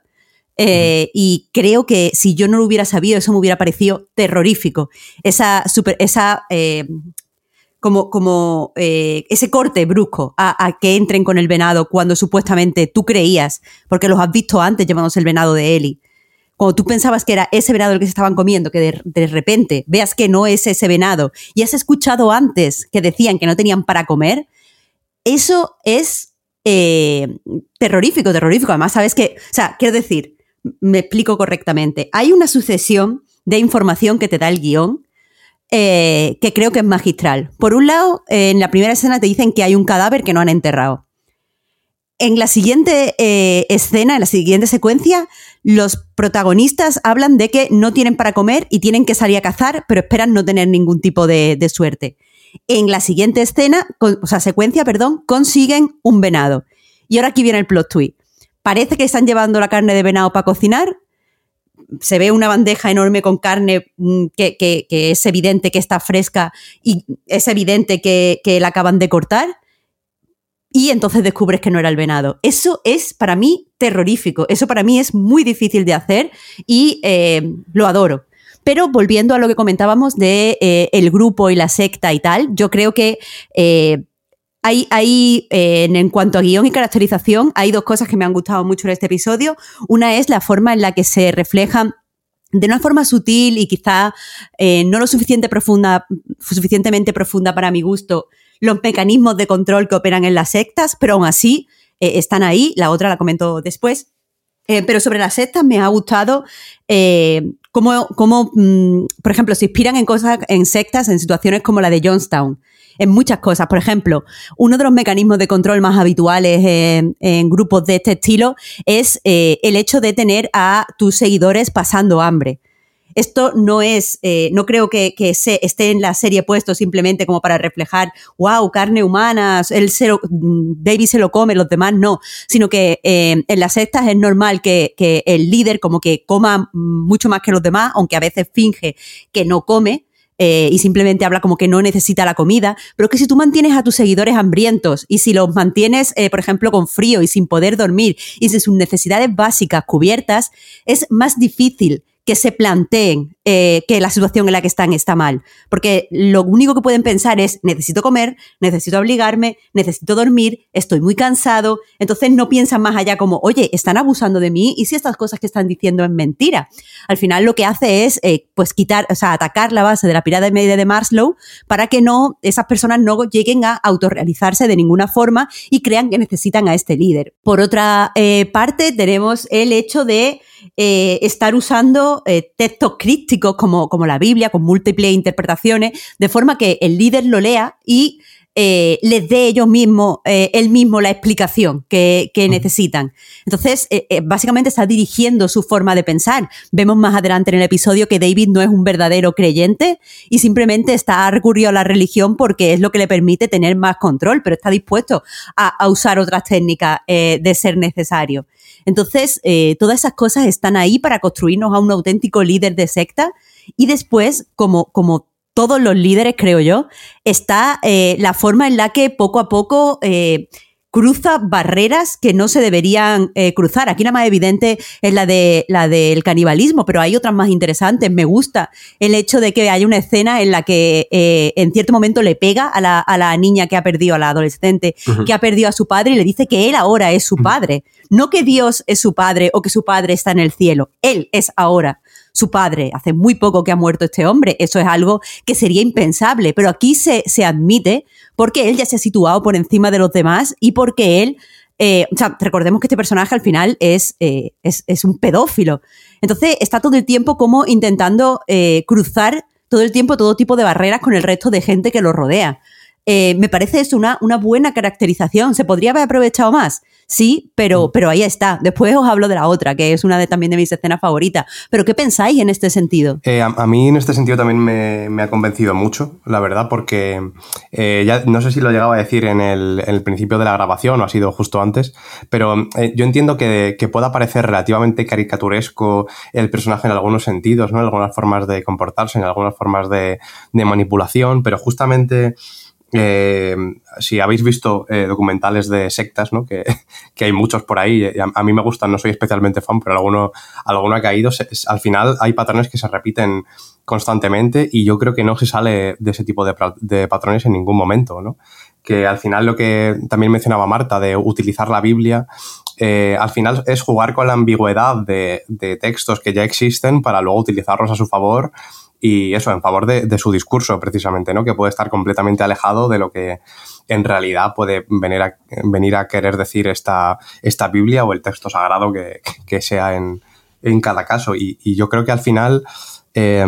Eh, y creo que si yo no lo hubiera sabido, eso me hubiera parecido terrorífico. Esa, super, esa eh, como, como eh, ese corte brusco a, a, que entren con el venado cuando supuestamente tú creías, porque los has visto antes llevándose el venado de Eli. Cuando tú pensabas que era ese venado el que se estaban comiendo, que de, de repente veas que no es ese venado y has escuchado antes que decían que no tenían para comer, eso es eh, terrorífico, terrorífico. Además, sabes que, o sea, quiero decir, me explico correctamente. Hay una sucesión de información que te da el guion eh, que creo que es magistral. Por un lado, en la primera escena te dicen que hay un cadáver que no han enterrado. En la siguiente eh, escena, en la siguiente secuencia, los protagonistas hablan de que no tienen para comer y tienen que salir a cazar, pero esperan no tener ningún tipo de suerte en la siguiente escena, o sea, secuencia, perdón, consiguen un venado. Y ahora aquí viene el plot twist. Parece que están llevando la carne de venado para cocinar. Se ve una bandeja enorme con carne mm, que, es evidente que está fresca y es evidente que, que, la acaban de cortar. Y entonces descubres que no era el venado. Eso es para mí terrorífico. Eso para mí es muy difícil de hacer y eh, lo adoro. Pero volviendo a lo que comentábamos de eh, el grupo y la secta y tal, yo creo que eh, hay, hay eh, en, cuanto a guion y caracterización, hay dos cosas que me han gustado mucho en este episodio. Una es la forma en la que se reflejan de una forma sutil y quizá eh, no lo suficiente profunda, suficientemente profunda para mi gusto, los mecanismos de control que operan en las sectas, pero aún así eh, están ahí. La otra la comento después. Eh, pero sobre las sectas me ha gustado eh, cómo, cómo mmm, por ejemplo, se inspiran en cosas, en sectas, en situaciones como la de Jonestown. En muchas cosas. Por ejemplo, uno de los mecanismos de control más habituales en, en grupos de este estilo es eh, el hecho de tener a tus seguidores pasando hambre. Esto no es, eh, no creo que, se, esté en la serie puesto simplemente como para reflejar, wow, carne humana, él se David se lo come, los demás no, sino que eh, en las sectas es normal que, el líder como que coma mucho más que los demás, aunque a veces finge que no come, eh, y simplemente habla como que no necesita la comida, pero que si tú mantienes a tus seguidores hambrientos y si los mantienes, por ejemplo, con frío y sin poder dormir y sin sus necesidades básicas cubiertas, es más difícil que se planteen eh, que la situación en la que están está mal. Porque lo único que pueden pensar es, necesito comer, necesito obligarme, necesito dormir, estoy muy cansado. Entonces no piensan más allá como, oye, están abusando de mí y si estas cosas que están diciendo es mentira. Al final lo que hace es, eh, pues quitar, o sea, atacar la base de la pirámide de Maslow para que no, esas personas no lleguen a autorrealizarse de ninguna forma y crean que necesitan a este líder. Por otra eh, parte, tenemos el hecho de eh, estar usando eh, textos crípticos como, como la Biblia, con múltiples interpretaciones, de forma que el líder lo lea y eh, les dé ellos mismos, él mismo la explicación que, que necesitan. Entonces, básicamente está dirigiendo su forma de pensar. Vemos más adelante en el episodio que David no es un verdadero creyente y simplemente está recurrido a la religión porque es lo que le permite tener más control, pero está dispuesto a, a usar otras técnicas de ser necesario. Entonces, eh, todas esas cosas están ahí para construirnos a un auténtico líder de secta. Y después, como, como todos los líderes, creo yo, está eh, la forma en la que poco a poco eh, cruza barreras que no se deberían eh, cruzar. Aquí la más evidente es la, de, la del canibalismo, pero hay otras más interesantes. Me gusta el hecho de que haya una escena en la que eh, en cierto momento le pega a la, a la, niña que ha perdido, a la adolescente que ha perdido a su padre y le dice que él ahora es su padre. No que Dios es su padre o que su padre está en el cielo. Él es ahora su padre. Hace muy poco que ha muerto este hombre. Eso es algo que sería impensable, pero aquí se, se admite porque él ya se ha situado por encima de los demás y porque él, eh, o sea, recordemos que este personaje al final es, eh, es, es, un pedófilo. Entonces está todo el tiempo como intentando eh, cruzar todo el tiempo todo tipo de barreras con el resto de gente que lo rodea. Me parece eso una, una buena caracterización. ¿Se podría haber aprovechado más? Sí, pero, mm. pero ahí está. Después os hablo de la otra, que es una de también de mis escenas favoritas. ¿Pero qué pensáis en este sentido? Eh, a, a, mí en este sentido también me, me, ha convencido mucho, la verdad, porque eh, ya no sé si lo llegaba a decir en el, en el, principio de la grabación o ha sido justo antes, pero eh, yo entiendo que, que, pueda parecer relativamente caricaturesco el personaje en algunos sentidos, ¿no? En algunas formas de comportarse, en algunas formas de, de manipulación, pero justamente eh, si habéis visto eh, documentales de sectas, ¿no? que, que, hay muchos por ahí, a, a, mí me gustan, no soy especialmente fan, pero alguno, alguno ha caído, al final hay patrones que se repiten constantemente y yo creo que no se sale de ese tipo de, de patrones en ningún momento, ¿no? que al final lo que también mencionaba Marta de utilizar la Biblia, eh, al final es jugar con la ambigüedad de, textos que ya existen para luego utilizarlos a su favor y eso, en favor de, su discurso, precisamente, ¿no? Que puede estar completamente alejado de lo que en realidad puede venir a, querer decir esta, Biblia o el texto sagrado que, sea en, cada caso. Y, yo creo que al final, eh,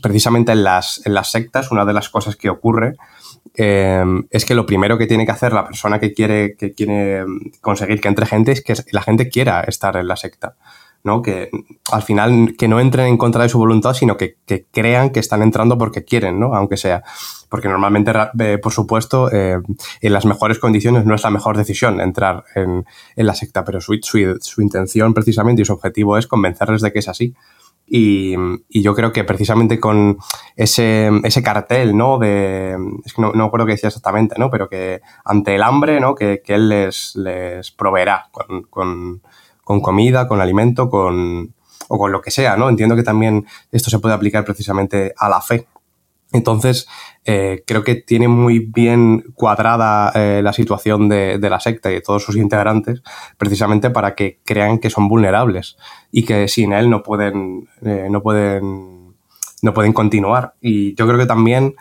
precisamente en las sectas, una de las cosas que ocurre eh, es que lo primero que tiene que hacer la persona que quiere, que quiere conseguir que entre gente es que la gente quiera estar en la secta. ¿no? Que al final que no entren en contra de su voluntad, sino que, que crean que están entrando porque quieren, ¿no? Aunque sea. Porque normalmente, eh, por supuesto, eh, en las mejores condiciones no es la mejor decisión entrar en, en la secta, pero su, su, intención precisamente y su objetivo es convencerles de que es así. Y, yo creo que precisamente con ese, ese cartel, ¿no? De, es que no, no recuerdo qué decía exactamente, ¿no? Pero que ante el hambre, ¿no? Que, que él les, les proveerá con, con con comida, con alimento, con, o con lo que sea, ¿no? Entiendo que también esto se puede aplicar precisamente a la fe. Entonces, eh, creo que tiene muy bien cuadrada eh, la situación de, la secta y de todos sus integrantes, precisamente para que crean que son vulnerables y que sin él no pueden, eh, no pueden, no pueden continuar. Y yo creo que también,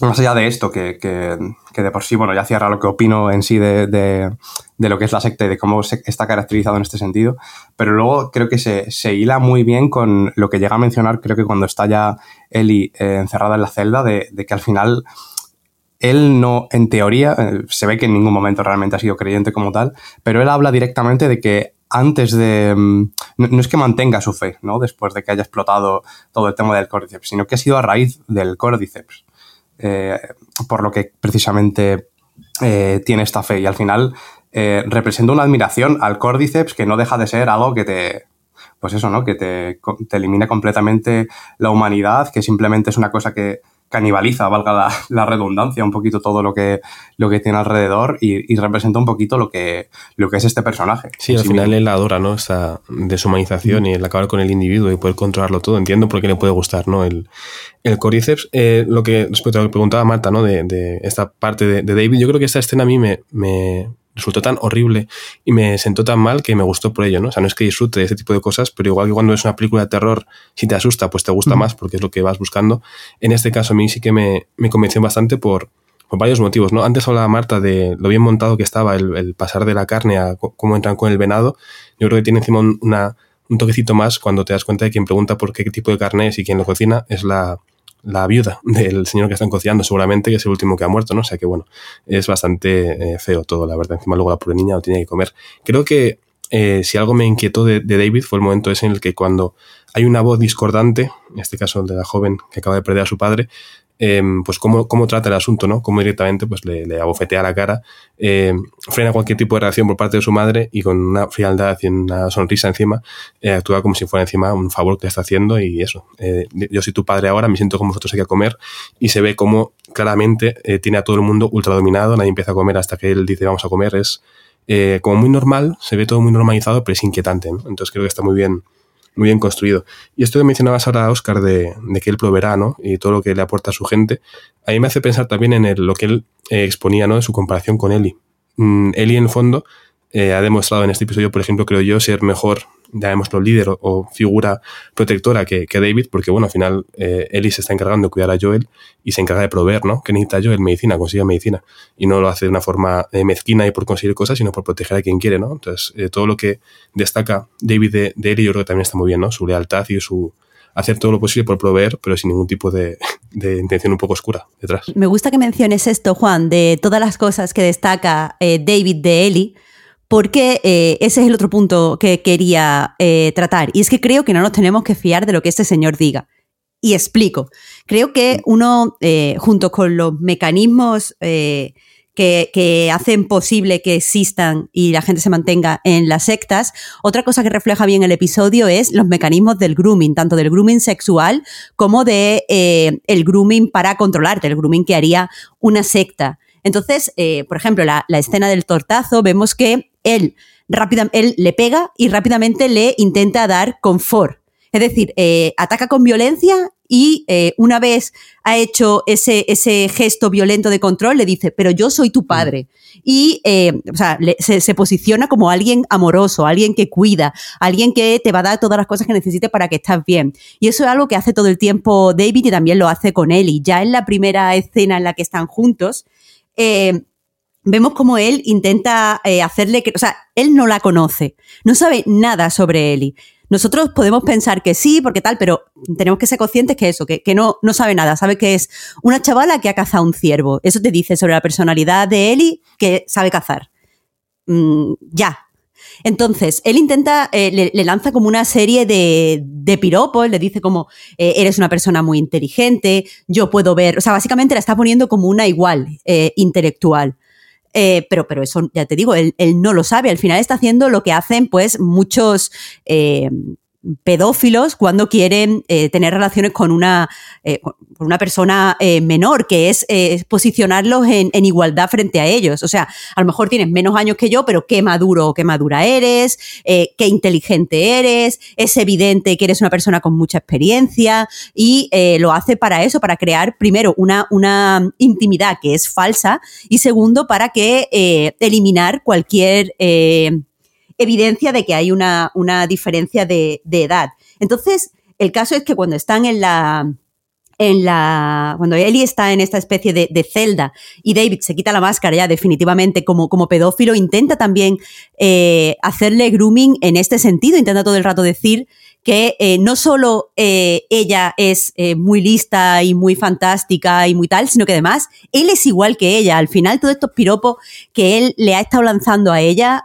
más allá de esto, que, que, que, de por sí, bueno, ya cierra lo que opino en sí de, de, de, lo que es la secta y de cómo está caracterizado en este sentido, pero luego creo que se, se, hila muy bien con lo que llega a mencionar, creo que cuando está ya Eli eh, encerrada en la celda, de, de, que al final él no, en teoría, eh, se ve que en ningún momento realmente ha sido creyente como tal, pero él habla directamente de que antes de... No, no, es que mantenga su fe, ¿no? Después de que haya explotado todo el tema del Cordyceps, sino que ha sido a raíz del Cordyceps eh, por lo que precisamente eh, tiene esta fe. Y al final eh, representa una admiración al Cordyceps que no deja de ser algo que te, pues eso, ¿no? Que te, te elimina completamente la humanidad, que simplemente es una cosa que, canibaliza, valga la, la, redundancia, un poquito todo lo que, lo que tiene alrededor y, y, representa un poquito lo que, lo que es este personaje. Sí, al sí final mismo. él adora, ¿no? Esa deshumanización mm. y el acabar con el individuo y poder controlarlo todo. Entiendo por qué le puede gustar, ¿no? El, el Cordyceps. Eh, lo que, respecto a lo que preguntaba Marta, ¿no? De, de esta parte de, de, David, yo creo que esta escena a mí me, me resultó tan horrible y me sentó tan mal que me gustó por ello, ¿no? O sea, no es que disfrute de ese tipo de cosas, pero igual que cuando es una película de terror, si te asusta, pues te gusta mm. más porque es lo que vas buscando. En este caso a mí sí que me, me convenció bastante por, por varios motivos, ¿no? Antes hablaba Marta de lo bien montado que estaba el, el pasar de la carne a cómo entran con el venado. Yo creo que tiene encima una, un toquecito más cuando te das cuenta de quien pregunta por qué tipo de carne es y quién lo cocina es la, la viuda del señor que están cocinando, seguramente, que es el último que ha muerto, ¿no? O sea que, bueno, es bastante eh, feo todo, la verdad. Encima luego la pobre niña lo tiene que comer. Creo que eh, si algo me inquietó de, de, David fue el momento ese en el que cuando hay una voz discordante, en este caso de la joven que acaba de perder a su padre, em, pues cómo, cómo, trata el asunto, ¿no? Cómo directamente pues le, le abofetea la cara, eh, frena cualquier tipo de reacción por parte de su madre y con una frialdad y una sonrisa encima, eh, actúa como si fuera encima un favor que está haciendo y eso. Eh, yo soy tu padre ahora, me siento como vosotros aquí a comer y se ve como claramente tiene a todo el mundo ultra dominado, nadie empieza a comer hasta que él dice vamos a comer, es como muy normal, se ve todo muy normalizado, pero es inquietante, ¿no? Entonces creo que está muy bien muy bien construido. Y esto que mencionabas ahora, Oscar, de, de, que él proveerá, ¿no? Y todo lo que le aporta a su gente, a mí me hace pensar también en lo que él eh, exponía, ¿no? De su comparación con Eli. Mm, Eli, en el fondo, eh, ha demostrado en este episodio, por ejemplo, creo yo, ser mejor llamémoslo líder o, figura protectora que, David, porque bueno, al final eh, Ellie se está encargando de cuidar a Joel y se encarga de proveer, ¿no? Que necesita Joel medicina, consigue medicina. Y no lo hace de una forma eh, mezquina y por conseguir cosas, sino por proteger a quien quiere, ¿no? Entonces, eh, todo lo que destaca David de, de Ellie yo creo que también está muy bien, ¿no? Su lealtad y su hacer todo lo posible por proveer, pero sin ningún tipo de, de intención un poco oscura detrás. Me gusta que menciones esto, Juan, de todas las cosas que destaca David de Ellie porque eh, ese es el otro punto que quería eh, tratar. Y es que creo que no nos tenemos que fiar de lo que este señor diga. Y explico. Creo que uno, eh, junto con los mecanismos que, que, hacen posible que existan y la gente se mantenga en las sectas, otra cosa que refleja bien el episodio es los mecanismos del grooming, tanto del grooming sexual como de el grooming para controlarte, el grooming que haría una secta. Entonces, por ejemplo, la, la, escena del tortazo, vemos que él, él le pega y rápidamente le intenta dar confort. Es decir, eh, ataca con violencia y eh, una vez ha hecho ese, ese, gesto violento de control, le dice, pero yo soy tu padre. Y eh, o sea, se, posiciona como alguien amoroso, alguien que cuida, alguien que te va a dar todas las cosas que necesites para que estés bien. Y eso es algo que hace todo el tiempo David y también lo hace con Ellie. Ya en la primera escena en la que están juntos, vemos como él intenta eh, hacerle que, o sea, él no la conoce, no sabe nada sobre Ellie. Nosotros podemos pensar que sí, porque tal, pero tenemos que ser conscientes que eso, que, no, no sabe nada, sabe que es una chavala que ha cazado un ciervo. Eso te dice sobre la personalidad de Ellie que sabe cazar. Mm, ya. Entonces, él intenta, eh, le, lanza como una serie de, de piropos, le dice como, eh, eres una persona muy inteligente, yo puedo ver, o sea, básicamente la está poniendo como una igual intelectual. Eh, pero, pero eso, ya te digo, él, él, no lo sabe. Al final está haciendo lo que hacen, pues, muchos eh, pedófilos cuando quieren eh, tener relaciones con una, eh, con una persona eh, menor, que es posicionarlos en, en, igualdad frente a ellos. O sea, a lo mejor tienes menos años que yo, pero qué maduro o qué madura eres, qué inteligente eres, es evidente que eres una persona con mucha experiencia y lo hace para eso, para crear primero una, una intimidad que es falsa y segundo para que eliminar cualquier evidencia de que hay una, una diferencia de, de edad. Entonces, el caso es que cuando están en la, en la. Cuando Ellie está en esta especie de, de, celda y David se quita la máscara ya definitivamente como, como pedófilo, intenta también eh, hacerle grooming en este sentido, intenta todo el rato decir que eh, no solo eh, ella es eh, muy lista y muy fantástica y muy tal, sino que además él es igual que ella. Al final, todos estos piropos que él le ha estado lanzando a ella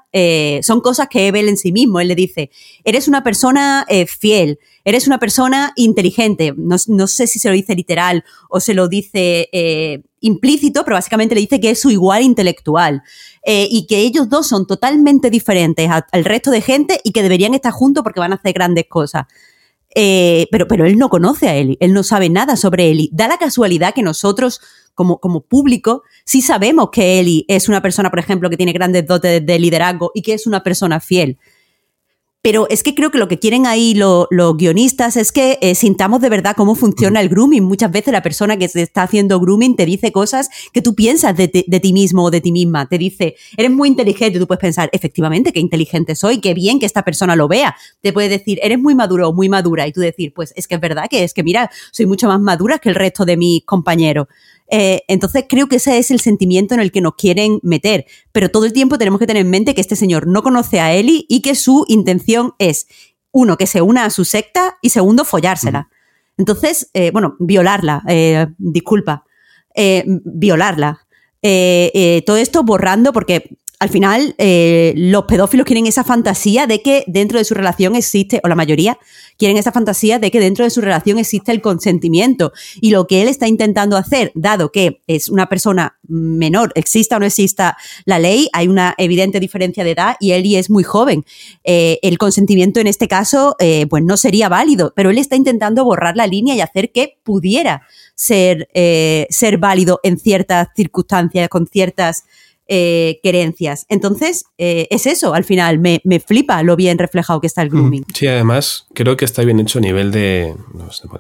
son cosas que ve él en sí mismo. Él le dice, eres una persona fiel, eres una persona inteligente. No, no, sé si se lo dice literal o se lo dice implícito, pero básicamente le dice que es su igual intelectual. Eh, y que ellos dos son totalmente diferentes al resto de gente y que deberían estar juntos porque van a hacer grandes cosas. Eh, pero, pero él no conoce a Eli, él no sabe nada sobre Eli. Da la casualidad que nosotros, como, como público, sí sabemos que Eli es una persona, por ejemplo, que tiene grandes dotes de liderazgo y que es una persona fiel. Pero es que creo que lo que quieren ahí los guionistas es que eh, sintamos de verdad cómo funciona el grooming. Muchas veces la persona que se está haciendo grooming te dice cosas que tú piensas de, ti mismo o de ti misma. Te dice, eres muy inteligente. Tú puedes pensar, efectivamente, qué inteligente soy, qué bien que esta persona lo vea. Te puede decir, eres muy maduro o muy madura. Y tú decir, pues es que es verdad que es que, mira, soy mucho más madura que el resto de mis compañeros. Eh, entonces creo que ese es el sentimiento en el que nos quieren meter. Pero todo el tiempo tenemos que tener en mente que este señor no conoce a Eli y que su intención es, uno, que se una a su secta y segundo, follársela. Entonces, eh, bueno, violarla, eh, disculpa, violarla. todo esto borrando porque al final eh, los pedófilos quieren esa fantasía de que dentro de su relación existe, o la mayoría quieren esa fantasía de que dentro de su relación existe el consentimiento. Y lo que él está intentando hacer, dado que es una persona menor, exista o no exista la ley, hay una evidente diferencia de edad y Eli es muy joven. Eh, el consentimiento en este caso, eh, pues no sería válido, pero él está intentando borrar la línea y hacer que pudiera ser, ser válido en ciertas circunstancias, con ciertas eh, querencias. Entonces, eh, es eso, al final, me, flipa lo bien reflejado que está el grooming. Sí, además, creo que está bien hecho a nivel de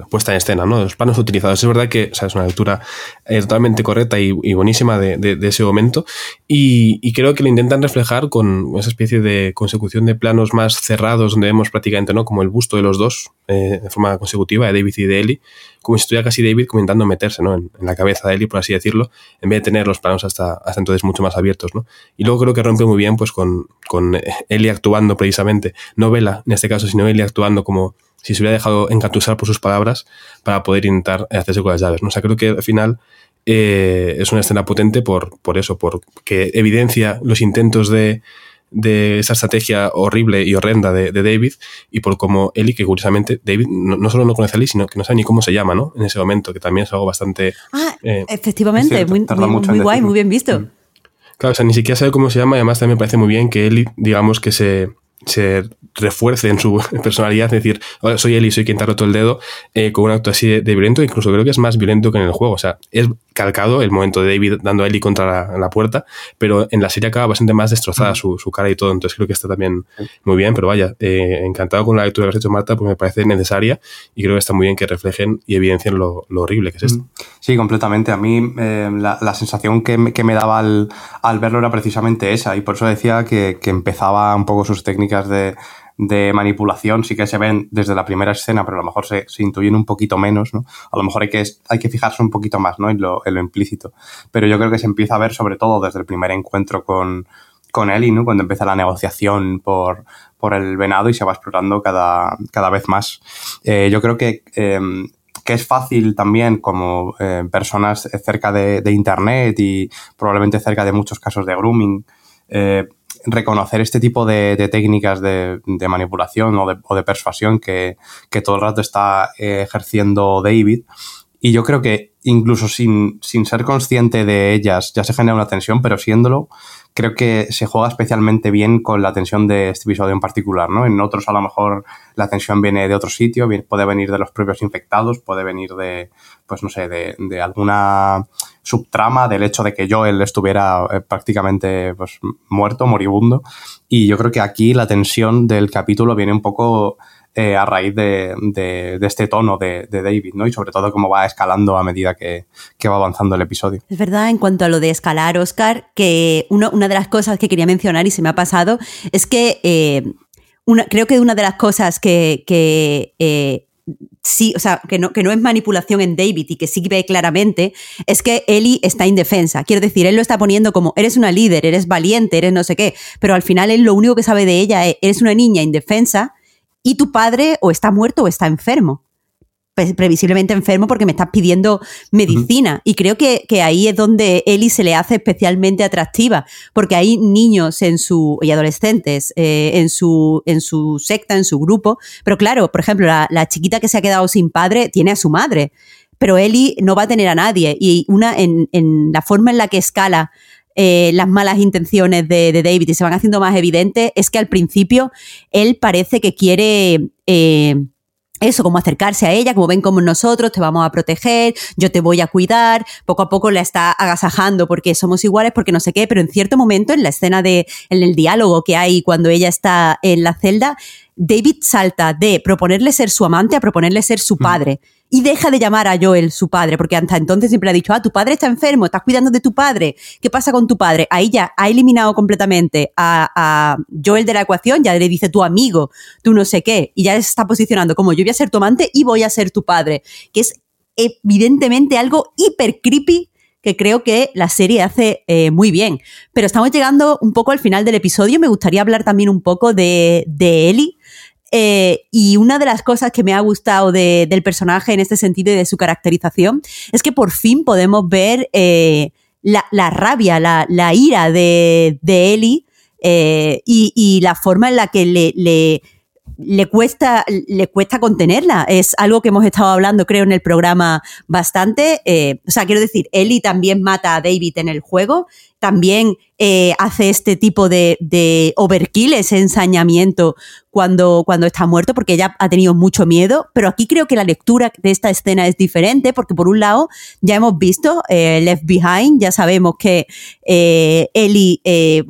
puesta en escena, ¿no? Los planos utilizados. Es verdad que es una lectura eh, totalmente correcta y, buenísima de, ese momento. Y, creo que lo intentan reflejar con esa especie de consecución de planos más cerrados, donde vemos prácticamente, ¿no? Como el busto de los dos, de forma consecutiva, de David y de Ellie como si estuviera casi David comentando meterse ¿no? en, la cabeza de Ellie, por así decirlo, en vez de tener los planos hasta, hasta entonces mucho más abiertos. ¿no? Y luego creo que rompe muy bien pues, con, con Ellie actuando precisamente, no Vela en este caso, sino Ellie actuando como si se hubiera dejado encantusar por sus palabras para poder intentar hacerse con las llaves. ¿no? O sea, creo que al final eh, es una escena potente por, por eso, porque evidencia los intentos de de esa estrategia horrible y horrenda de, David y por cómo Ellie, que curiosamente David no, solo no conoce a Ellie, sino que no sabe ni cómo se llama, ¿no? En ese momento, que también es algo bastante... Ah, eh, efectivamente, muy, muy, guay, muy bien visto. Mm. Claro, o sea, ni siquiera sabe cómo se llama y además también me parece muy bien que Ellie, digamos, que se, se refuerce en su personalidad, es decir, soy él y soy quien te ha roto el dedo, eh, con un acto así de, violento, incluso creo que es más violento que en el juego. O sea, es calcado el momento de David dando a Ellie contra la, puerta, pero en la serie acaba bastante más destrozada su, cara y todo, entonces creo que está también muy bien, pero vaya, eh, encantado con la lectura que has hecho Marta, pues me parece necesaria y creo que está muy bien que reflejen y evidencien lo, horrible que es esto. Sí, completamente. A mí eh, la, sensación que me, daba al, verlo era precisamente esa y por eso decía que empezaba un poco sus técnicas de manipulación sí que se ven desde la primera escena, pero a lo mejor se, se intuyen un poquito menos, ¿no? A lo mejor hay que, hay que fijarse un poquito más, ¿no? En lo, implícito. Pero yo creo que se empieza a ver sobre todo desde el primer encuentro con, con Ellie, ¿no? Cuando empieza la negociación por, por el venado y se va explorando cada, cada vez más. Eh, yo creo que, em, que es fácil también como eh, personas cerca de, Internet y probablemente cerca de muchos casos de grooming, eh, reconocer este tipo de, técnicas de, manipulación o de, persuasión que, todo el rato está eh, ejerciendo David. Y yo creo que incluso sin, sin, ser consciente de ellas ya se genera una tensión, pero siéndolo, creo que se juega especialmente bien con la tensión de este episodio en particular, ¿no? En otros a lo mejor la tensión viene de otro sitio, puede venir de los propios infectados, puede venir de, pues no sé, de, alguna subtrama del hecho de que Joel estuviera eh, prácticamente pues, muerto, moribundo. Y yo creo que aquí la tensión del capítulo viene un poco eh, a raíz de, este tono de, David, ¿no? Y sobre todo cómo va escalando a medida que, va avanzando el episodio. Es verdad, en cuanto a lo de escalar, Oscar, que una de las cosas que quería mencionar y se me ha pasado es que eh, una, creo que una de las cosas que, eh, sí, o sea, que no, que no es manipulación en David y que sí ve claramente, es que Ellie está indefensa. Quiero decir, él lo está poniendo como, eres una líder, eres valiente, eres no sé qué, pero al final él lo único que sabe de ella es, eres una niña indefensa y tu padre o está muerto o está enfermo. Pues, previsiblemente enfermo porque me estás pidiendo medicina. Y creo que, ahí es donde Eli se le hace especialmente atractiva, porque hay niños en su, y adolescentes eh, en, su, en su secta, en su grupo. Pero claro, por ejemplo, la, chiquita que se ha quedado sin padre tiene a su madre, pero Eli no va a tener a nadie. Y una, en, en la forma en la que escala eh, las malas intenciones de, David y se van haciendo más evidentes, es que al principio él parece que quiere... Eh, eso, como acercarse a ella, como ven como nosotros, te vamos a proteger, yo te voy a cuidar, poco a poco la está agasajando porque somos iguales, porque no sé qué, pero en cierto momento, en la escena de, en el diálogo que hay cuando ella está en la celda, David salta de proponerle ser su amante a proponerle ser su padre. Y deja de llamar a Joel su padre, porque hasta entonces siempre ha dicho, ah, tu padre está enfermo, estás cuidando de tu padre, ¿qué pasa con tu padre? Ahí ya ha eliminado completamente a, Joel de la ecuación, ya le dice tu amigo, tú no sé qué, y ya se está posicionando como yo voy a ser tu amante y voy a ser tu padre, que es evidentemente algo hiper creepy que creo que la serie hace eh, muy bien. Pero estamos llegando un poco al final del episodio. Me gustaría hablar también un poco de, de Ellie. Eh, y una de las cosas que me ha gustado del personaje en este sentido y de su caracterización es que por fin podemos ver eh, la, rabia, la, ira de, de Ellie eh, y, la forma en la que le, le cuesta, le cuesta contenerla. Es algo que hemos estado hablando, creo, en el programa bastante. Eh, o sea, quiero decir, Ellie también mata a David en el juego, también eh, hace este tipo de, de, overkill, ese ensañamiento cuando, cuando está muerto, porque ella ha tenido mucho miedo. Pero aquí creo que la lectura de esta escena es diferente, porque por un lado ya hemos visto eh, Left Behind, ya sabemos que Ellie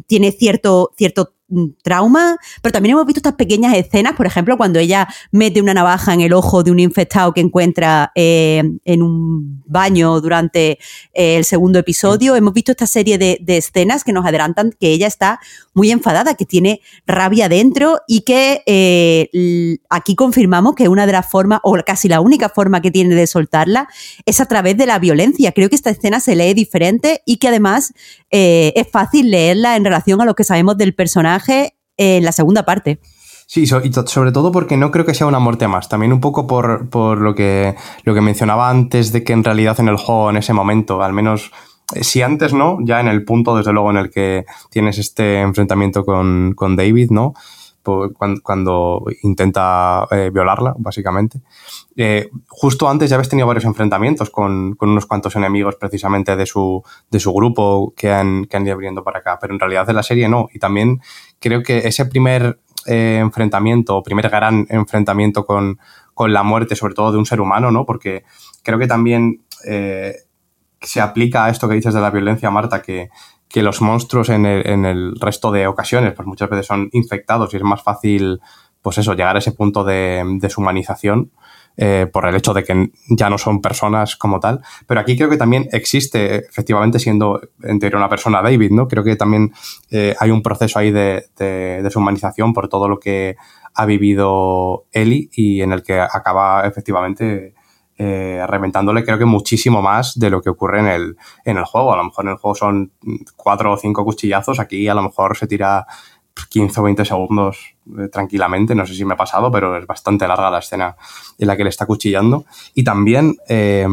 tiene cierto, cierto trauma, pero también hemos visto estas pequeñas escenas, por ejemplo, cuando ella mete una navaja en el ojo de un infectado que encuentra eh, en un baño durante eh, el segundo episodio. Hemos visto esta serie de, escenas que nos adelantan que ella está muy enfadada, que tiene rabia dentro y que eh, aquí confirmamos que una de las formas, o casi la única forma que tiene de soltarla, es a través de la violencia. Creo que esta escena se lee diferente y que además es fácil leerla en relación a lo que sabemos del personaje en la segunda parte. Sí, sobre todo porque no creo que sea una muerte más. También un poco por, lo, que, lo que mencionaba antes de que en realidad en el juego, en ese momento, al menos eh, si antes no, ya en el punto, desde luego, en el que tienes este enfrentamiento con, con David, ¿no? Cuando, intenta eh, violarla, básicamente. Eh, justo antes ya habéis tenido varios enfrentamientos con, unos cuantos enemigos precisamente de su, de su grupo que han, que han ido viniendo para acá, pero en realidad de la serie no. Y también creo que ese primer eh, enfrentamiento, o primer gran enfrentamiento con, con, la muerte, sobre todo de un ser humano, ¿no? Porque creo que también se aplica a esto que dices de la violencia, Marta, que, que los monstruos en el, resto de ocasiones, pues muchas veces son infectados y es más fácil, pues eso, llegar a ese punto de deshumanización eh, por el hecho de que ya no son personas como tal. Pero aquí creo que también existe, efectivamente, siendo en teoría una persona David, ¿no? Creo que también eh, hay un proceso ahí de, de deshumanización por todo lo que ha vivido Eli y en el que acaba efectivamente eh, reventándole creo que muchísimo más de lo que ocurre en el, en el juego. A lo mejor en el juego son cuatro o cinco cuchillazos, aquí a lo mejor se tira 15 o 20 segundos eh, tranquilamente, no sé si me ha pasado, pero es bastante larga la escena en la que le está cuchillando. Y también eh,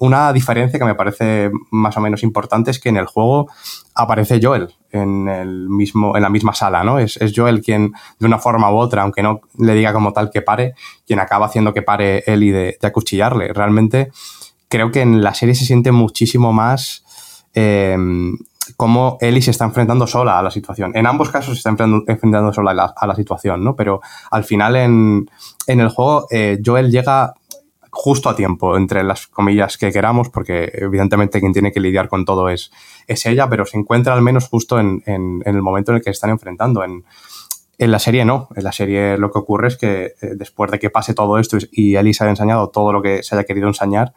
una diferencia que me parece más o menos importante es que en el juego aparece Joel en, el mismo, en la misma sala, ¿no? Es, es Joel quien, de una forma u otra, aunque no le diga como tal que pare, quien acaba haciendo que pare él y de, de acuchillarle. Realmente creo que en la serie se siente muchísimo más... Eh, cómo Ellie se está enfrentando sola a la situación. En ambos casos se está enfrentando, sola a la, situación, ¿no? Pero al final en, el juego eh, Joel llega justo a tiempo, entre las comillas que queramos, porque evidentemente quien tiene que lidiar con todo es, es ella, pero se encuentra al menos justo en, el momento en el que están enfrentando. En, la serie no, en la serie lo que ocurre es que eh, después de que pase todo esto y Ellie se haya enseñado todo lo que se haya querido enseñar,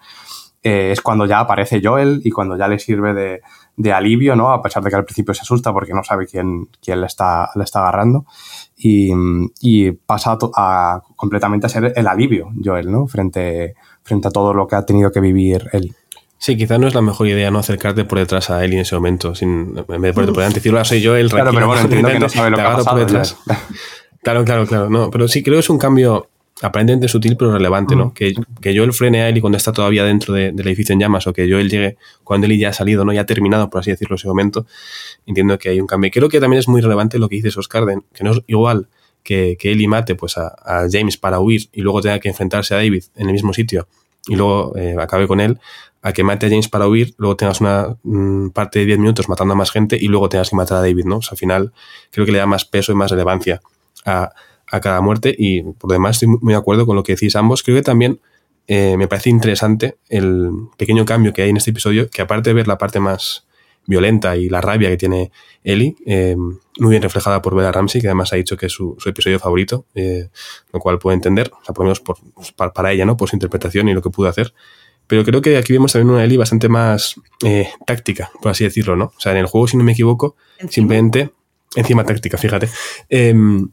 eh, es cuando ya aparece Joel y cuando ya le sirve de, de alivio, ¿no? A pesar de que al principio se asusta porque no sabe quién, quién le, está, le está agarrando. Y, y pasa a, completamente a ser el alivio, Joel, ¿no? Frente, frente a todo lo que ha tenido que vivir él. Sí, quizás no es la mejor idea no acercarte por detrás a él en ese momento, sin, en vez de por delante decirlo, soy yo el Claro, pero bueno, entiendo que no sabe lo que ha pasado. Claro, claro, claro. No, pero sí creo que es un cambio aparentemente sutil pero relevante, ¿no? Que, que Joel frene a Ellie cuando está todavía dentro del edificio en llamas o que Joel llegue cuando Ellie ya ha salido, ¿no? Ya ha terminado, por así decirlo, ese momento. Entiendo que hay un cambio. Creo que también es muy relevante lo que dices, Oscar, que no es igual que, que Ellie mate pues, a, James para huir y luego tenga que enfrentarse a David en el mismo sitio y luego eh, acabe con él, a que mate a James para huir, luego tengas una mm, parte de 10 minutos matando a más gente y luego tengas que matar a David, ¿no? O sea, al final creo que le da más peso y más relevancia a a cada muerte y por lo demás estoy muy de acuerdo con lo que decís ambos. Creo que también eh, me parece interesante el pequeño cambio que hay en este episodio, que aparte de ver la parte más violenta y la rabia que tiene Ellie, eh, muy bien reflejada por Bella Ramsey, que además ha dicho que es su, episodio favorito, eh, lo cual puedo entender, o sea, por lo menos por, para, ella, ¿no? Por su interpretación y lo que pudo hacer. Pero creo que aquí vemos también una Ellie bastante más táctica, por así decirlo, ¿no? O sea, en el juego, si no me equivoco, simplemente Encima táctica, fíjate. Em,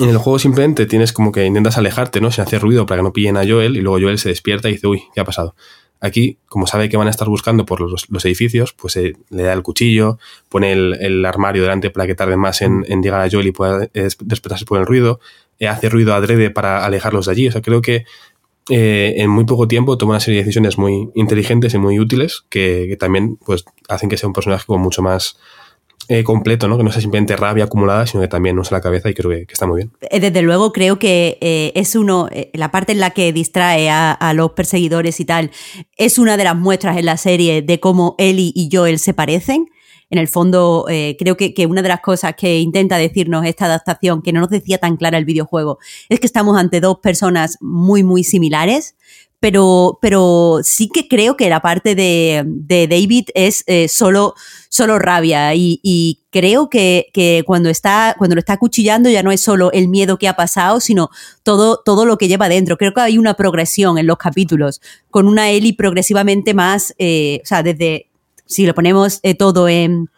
en el juego simplemente tienes como que intentas alejarte, ¿no? Se hace ruido para que no pillen a Joel y luego Joel se despierta y dice, uy, ¿qué ha pasado? Aquí, como sabe que van a estar buscando por los, edificios, pues eh, le da el cuchillo, pone el, armario delante para que tarde más en, llegar a Joel y pueda despertarse por el ruido, eh, hace ruido adrede para alejarlos de allí. O sea, creo que eh, en muy poco tiempo toma una serie de decisiones muy inteligentes y muy útiles que, también pues, hacen que sea un personaje como mucho más eh, completo, ¿no? que no sea simplemente rabia acumulada, sino que también usa la cabeza y creo que, está muy bien. Eh, desde luego creo que es uno, la parte en la que distrae a, los perseguidores y tal, es una de las muestras en la serie de cómo Ellie y Joel se parecen en el fondo, eh, creo que, una de las cosas que intenta decirnos esta adaptación, que no nos decía tan clara el videojuego, es que estamos ante dos personas muy, muy similares, pero, pero sí que creo que la parte de, David es eh, solo, solo rabia y, creo que, cuando, está, cuando lo está cuchillando ya no es solo el miedo que ha pasado, sino todo, todo lo que lleva dentro. Creo que hay una progresión en los capítulos, con una Ellie progresivamente más, eh, o sea, desde si lo ponemos eh, todo en,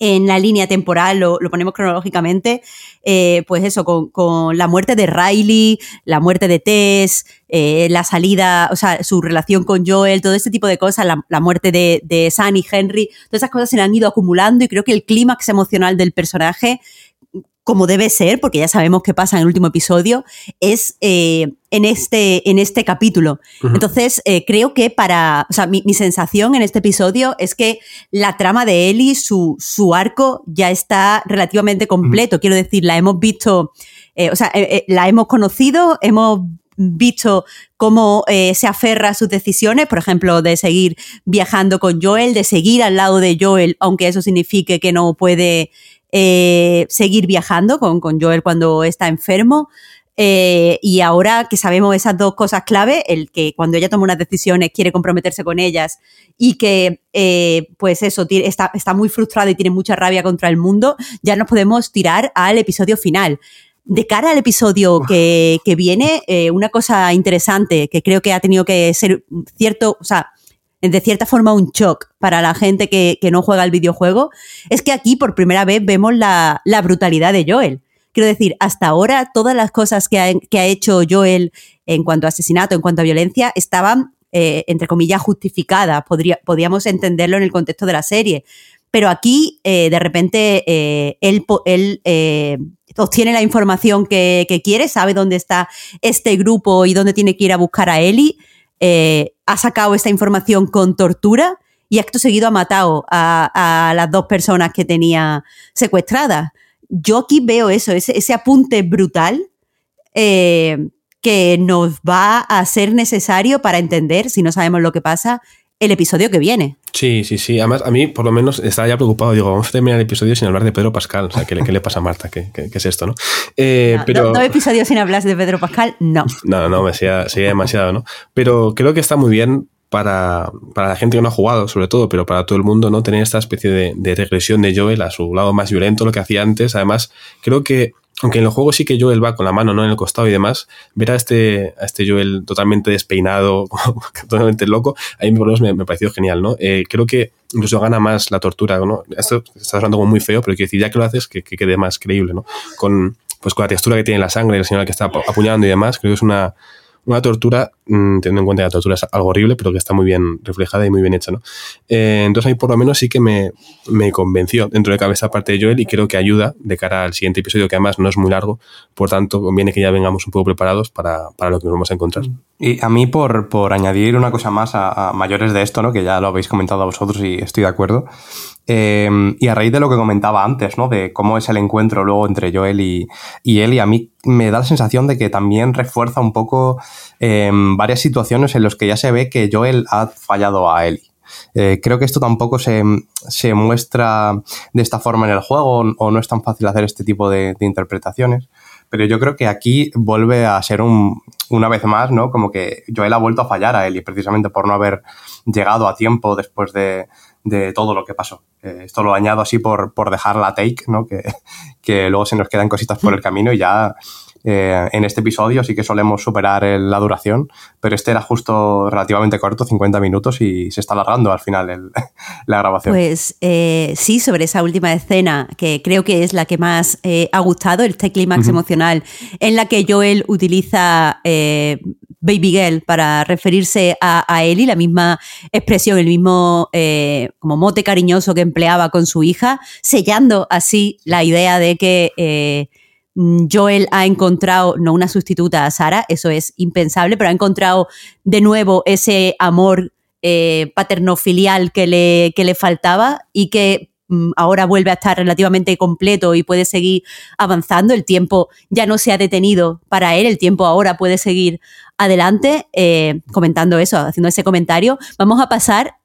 la línea temporal, lo, ponemos cronológicamente, eh, pues eso, con, la muerte de Riley, la muerte de Tess, eh, la salida, o sea, su relación con Joel, todo este tipo de cosas, la, muerte de, de Sunny, Henry, todas esas cosas se han ido acumulando y creo que el clímax emocional del personaje como debe ser, porque ya sabemos qué pasa en el último episodio, es eh, en, este, en este capítulo. Entonces, eh, creo que para, o sea, mi, sensación en este episodio es que la trama de Ellie, su, su arco, ya está relativamente completo. Quiero decir, la hemos visto, eh, o sea, la hemos conocido, hemos visto cómo se aferra a sus decisiones, por ejemplo, de seguir viajando con Joel, de seguir al lado de Joel, aunque eso signifique que no puede eh, seguir viajando con, con, Joel cuando está enfermo. Eh, y ahora que sabemos esas dos cosas clave, el que cuando ella toma unas decisiones quiere comprometerse con ellas y que, eh, pues eso, está, está muy frustrada y tiene mucha rabia contra el mundo, ya nos podemos tirar al episodio final. De cara al episodio que, que viene, una cosa interesante que creo que ha tenido que ser cierto, o sea, de cierta forma un shock para la gente que, no juega al videojuego, es que aquí por primera vez vemos la, brutalidad de Joel. Quiero decir, hasta ahora todas las cosas que ha, hecho Joel en cuanto a asesinato, en cuanto a violencia, estaban, eh, entre comillas, justificadas. podríamos entenderlo en el contexto de la serie. Pero aquí, eh, de repente, eh, él, obtiene la información que, que, quiere, sabe dónde está este grupo y dónde tiene que ir a buscar a Ellie eh, ha sacado esta información con tortura y acto seguido ha matado a, las dos personas que tenía secuestradas. Yo aquí veo eso, ese, apunte brutal eh, que nos va a ser necesario para entender, si no sabemos lo que pasa, el episodio que viene. Sí, sí, sí. Además, a mí, por lo menos, estaba ya preocupado. Digo, vamos a terminar el episodio sin hablar de Pedro Pascal. O sea, ¿qué, le pasa a Marta? ¿Qué, es esto, no? Eh, pero... no, episodios sin hablar de Pedro Pascal, no. No, no, me sería, demasiado, ¿no? Pero creo que está muy bien para, la gente que no ha jugado, sobre todo, pero para todo el mundo, ¿no? Tener esta especie de, de regresión de Joel a su lado más violento, lo que hacía antes. Además, creo que aunque en los juegos sí que Joel va con la mano no en el costado y demás, ver a este, a este Joel totalmente despeinado, totalmente loco, a mí por lo menos me, pareció genial, ¿no? Eh, creo que incluso gana más la tortura, ¿no? Esto está hablando como muy feo, pero quiero decir, ya que lo haces, que, quede más creíble, ¿no? Con, pues con la textura que tiene la sangre, el señor que está apuñalando y demás, creo que es una, una tortura, mm, teniendo en cuenta que la tortura es algo horrible, pero que está muy bien reflejada y muy bien hecha, ¿no? Eh, entonces ahí por lo menos sí que me, convenció dentro de cabeza parte de Joel y creo que ayuda de cara al siguiente episodio, que además no es muy largo, por tanto conviene que ya vengamos un poco preparados para, lo que nos vamos a encontrar. Y a mí por, por añadir una cosa más a, a, mayores de esto, ¿no? Que ya lo habéis comentado a vosotros y estoy de acuerdo. Em, y a raíz de lo que comentaba antes, ¿no? De cómo es el encuentro luego entre Joel y, y él, a mí me da la sensación de que también refuerza un poco em, varias situaciones en las que ya se ve que Joel ha fallado a Ellie. Eh, creo que esto tampoco se, muestra de esta forma en el juego o no es tan fácil hacer este tipo de, interpretaciones. Pero yo creo que aquí vuelve a ser un, una vez más, ¿no? Como que Joel ha vuelto a fallar a Ellie precisamente por no haber llegado a tiempo después de, de todo lo que pasó. Eh, esto lo añado así por, por dejar la take, ¿no? Que, que, luego se nos quedan cositas por el camino y ya eh, en este episodio sí que solemos superar la duración, pero este era justo relativamente corto, 50 minutos, y se está alargando al final la grabación. Pues eh, sí, sobre esa última escena, que creo que es la que más ha gustado, el clímax emocional, en la que Joel utiliza Baby Girl para referirse a, a Ellie, la misma expresión, el mismo eh, como mote cariñoso que empleaba con su hija, sellando así la idea de que, eh, Joel ha encontrado, no una sustituta a Sara, eso es impensable, pero ha encontrado de nuevo ese amor eh, paterno-filial que le, que le faltaba y que mm, ahora vuelve a estar relativamente completo y puede seguir avanzando. El tiempo ya no se ha detenido para él, el tiempo ahora puede seguir adelante. Eh, comentando eso, haciendo ese comentario, vamos a pasar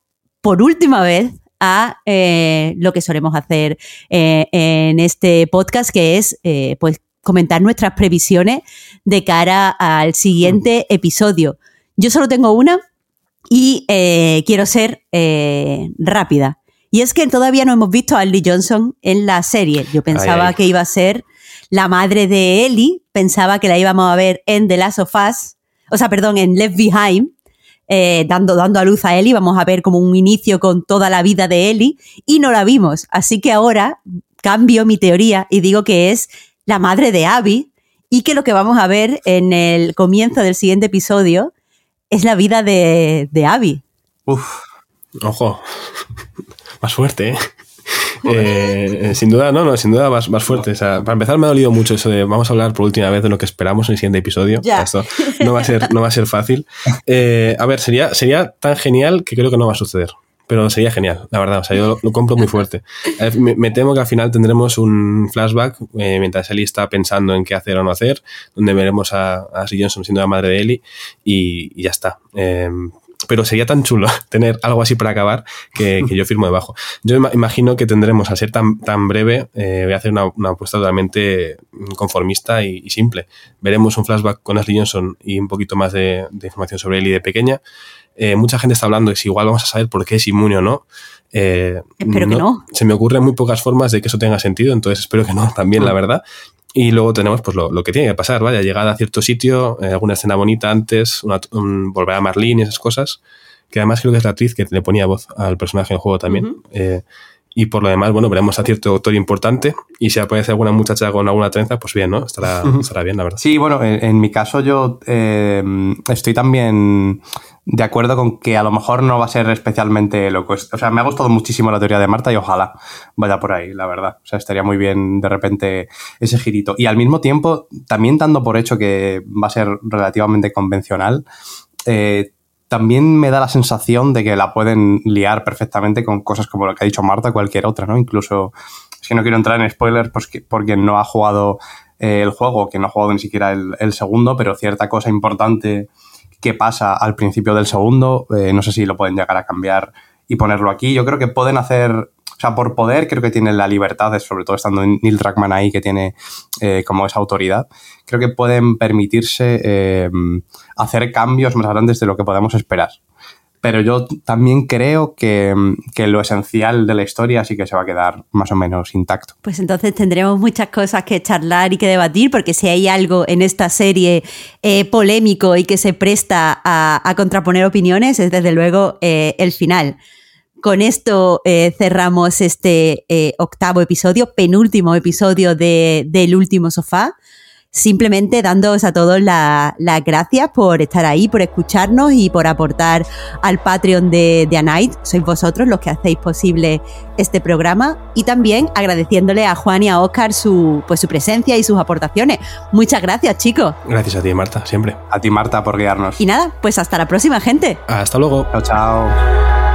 por última vez a eh, lo que solemos hacer eh, en este podcast, que es eh, pues comentar nuestras previsiones de cara al siguiente episodio. Yo solo tengo una y quiero ser rápida. Y es que todavía no hemos visto a Lee Johnson en la serie. Yo pensaba que iba a ser la madre de Ellie, pensaba que la íbamos a ver en The Last of Us, o sea, perdón, en Left Behind, eh, dando, dando a luz a Ellie. Vamos a ver como un inicio con toda la vida de Ellie y no la vimos. Así que ahora cambio mi teoría y digo que es la madre de Abby y que lo que vamos a ver en el comienzo del siguiente episodio es la vida de, de Abby. Uf, ojo, más fuerte, ¿eh? Eh, sin duda, no, no, sin duda más, más fuerte. O sea, para empezar me ha dolido mucho eso de vamos a hablar por última vez de lo que esperamos en el siguiente episodio. Esto no va a ser, no va a ser fácil. Eh, a ver, sería, sería tan genial que creo que no va a suceder. Pero sería genial, la verdad. O sea, yo lo, compro muy fuerte. Eh, me, temo que al final tendremos un flashback mientras Ellie está pensando en qué hacer o no hacer, donde veremos a, a Johnson siendo la madre de Ellie y, y ya está pero sería tan chulo tener algo así para acabar que, yo firmo debajo. Yo imagino que tendremos, al ser tan, tan breve, eh, voy a hacer una, apuesta totalmente conformista y, simple. Veremos un flashback con Ashley Johnson y un poquito más de, información sobre él y de pequeña. Eh, mucha gente está hablando de si igual vamos a saber por qué es inmune o no. Eh, espero que no. Se me ocurren muy pocas formas de que eso tenga sentido, entonces espero que no, también, la verdad. Y luego tenemos pues lo, que tiene que pasar, vaya, llegada a cierto sitio, eh, alguna escena bonita antes, volver a Marlene y esas cosas, que además creo que es la actriz que le ponía voz al personaje en juego también. Eh, y por lo demás, bueno, veremos a cierto autor importante y si aparece alguna muchacha con alguna trenza, pues bien, ¿no? Estará, estará bien, la verdad. Sí, bueno, en, mi caso yo eh, estoy también de acuerdo con que a lo mejor no va a ser especialmente loco. O sea, me ha gustado muchísimo la teoría de Marta y ojalá vaya por ahí, la verdad. O sea, estaría muy bien de repente ese girito. Y al mismo tiempo, también dando por hecho que va a ser relativamente convencional, eh, también me da la sensación de que la pueden liar perfectamente con cosas como lo que ha dicho Marta, cualquier otra, ¿no? Incluso, que no quiero entrar en spoilers porque, porque no ha jugado eh, el juego, que no ha jugado ni siquiera el, segundo, pero cierta cosa importante qué pasa al principio del segundo. Eh, no sé si lo pueden llegar a cambiar y ponerlo aquí. Yo creo que pueden hacer, o sea, por poder creo que tienen la libertad, sobre todo estando Neil Druckmann ahí, que tiene eh, como esa autoridad, creo que pueden permitirse eh, hacer cambios más grandes de lo que podemos esperar pero yo también creo que, lo esencial de la historia sí que se va a quedar más o menos intacto. Pues entonces tendremos muchas cosas que charlar y que debatir, porque si hay algo en esta serie eh, polémico y que se presta a, contraponer opiniones, es desde luego eh, el final. Con esto eh, cerramos este octavo episodio, penúltimo episodio de, del último sofá simplemente dándoos a todos las gracias por estar ahí, por escucharnos y por aportar al Patreon de, de. Sois vosotros los que hacéis posible este programa y también agradeciéndole a Juan y a Oscar su, pues, su presencia y sus aportaciones. Muchas gracias, chicos. Gracias a ti, Marta, siempre. A ti, Marta, por guiarnos. Y nada, pues hasta la próxima, gente. Hasta luego. Chao, chao.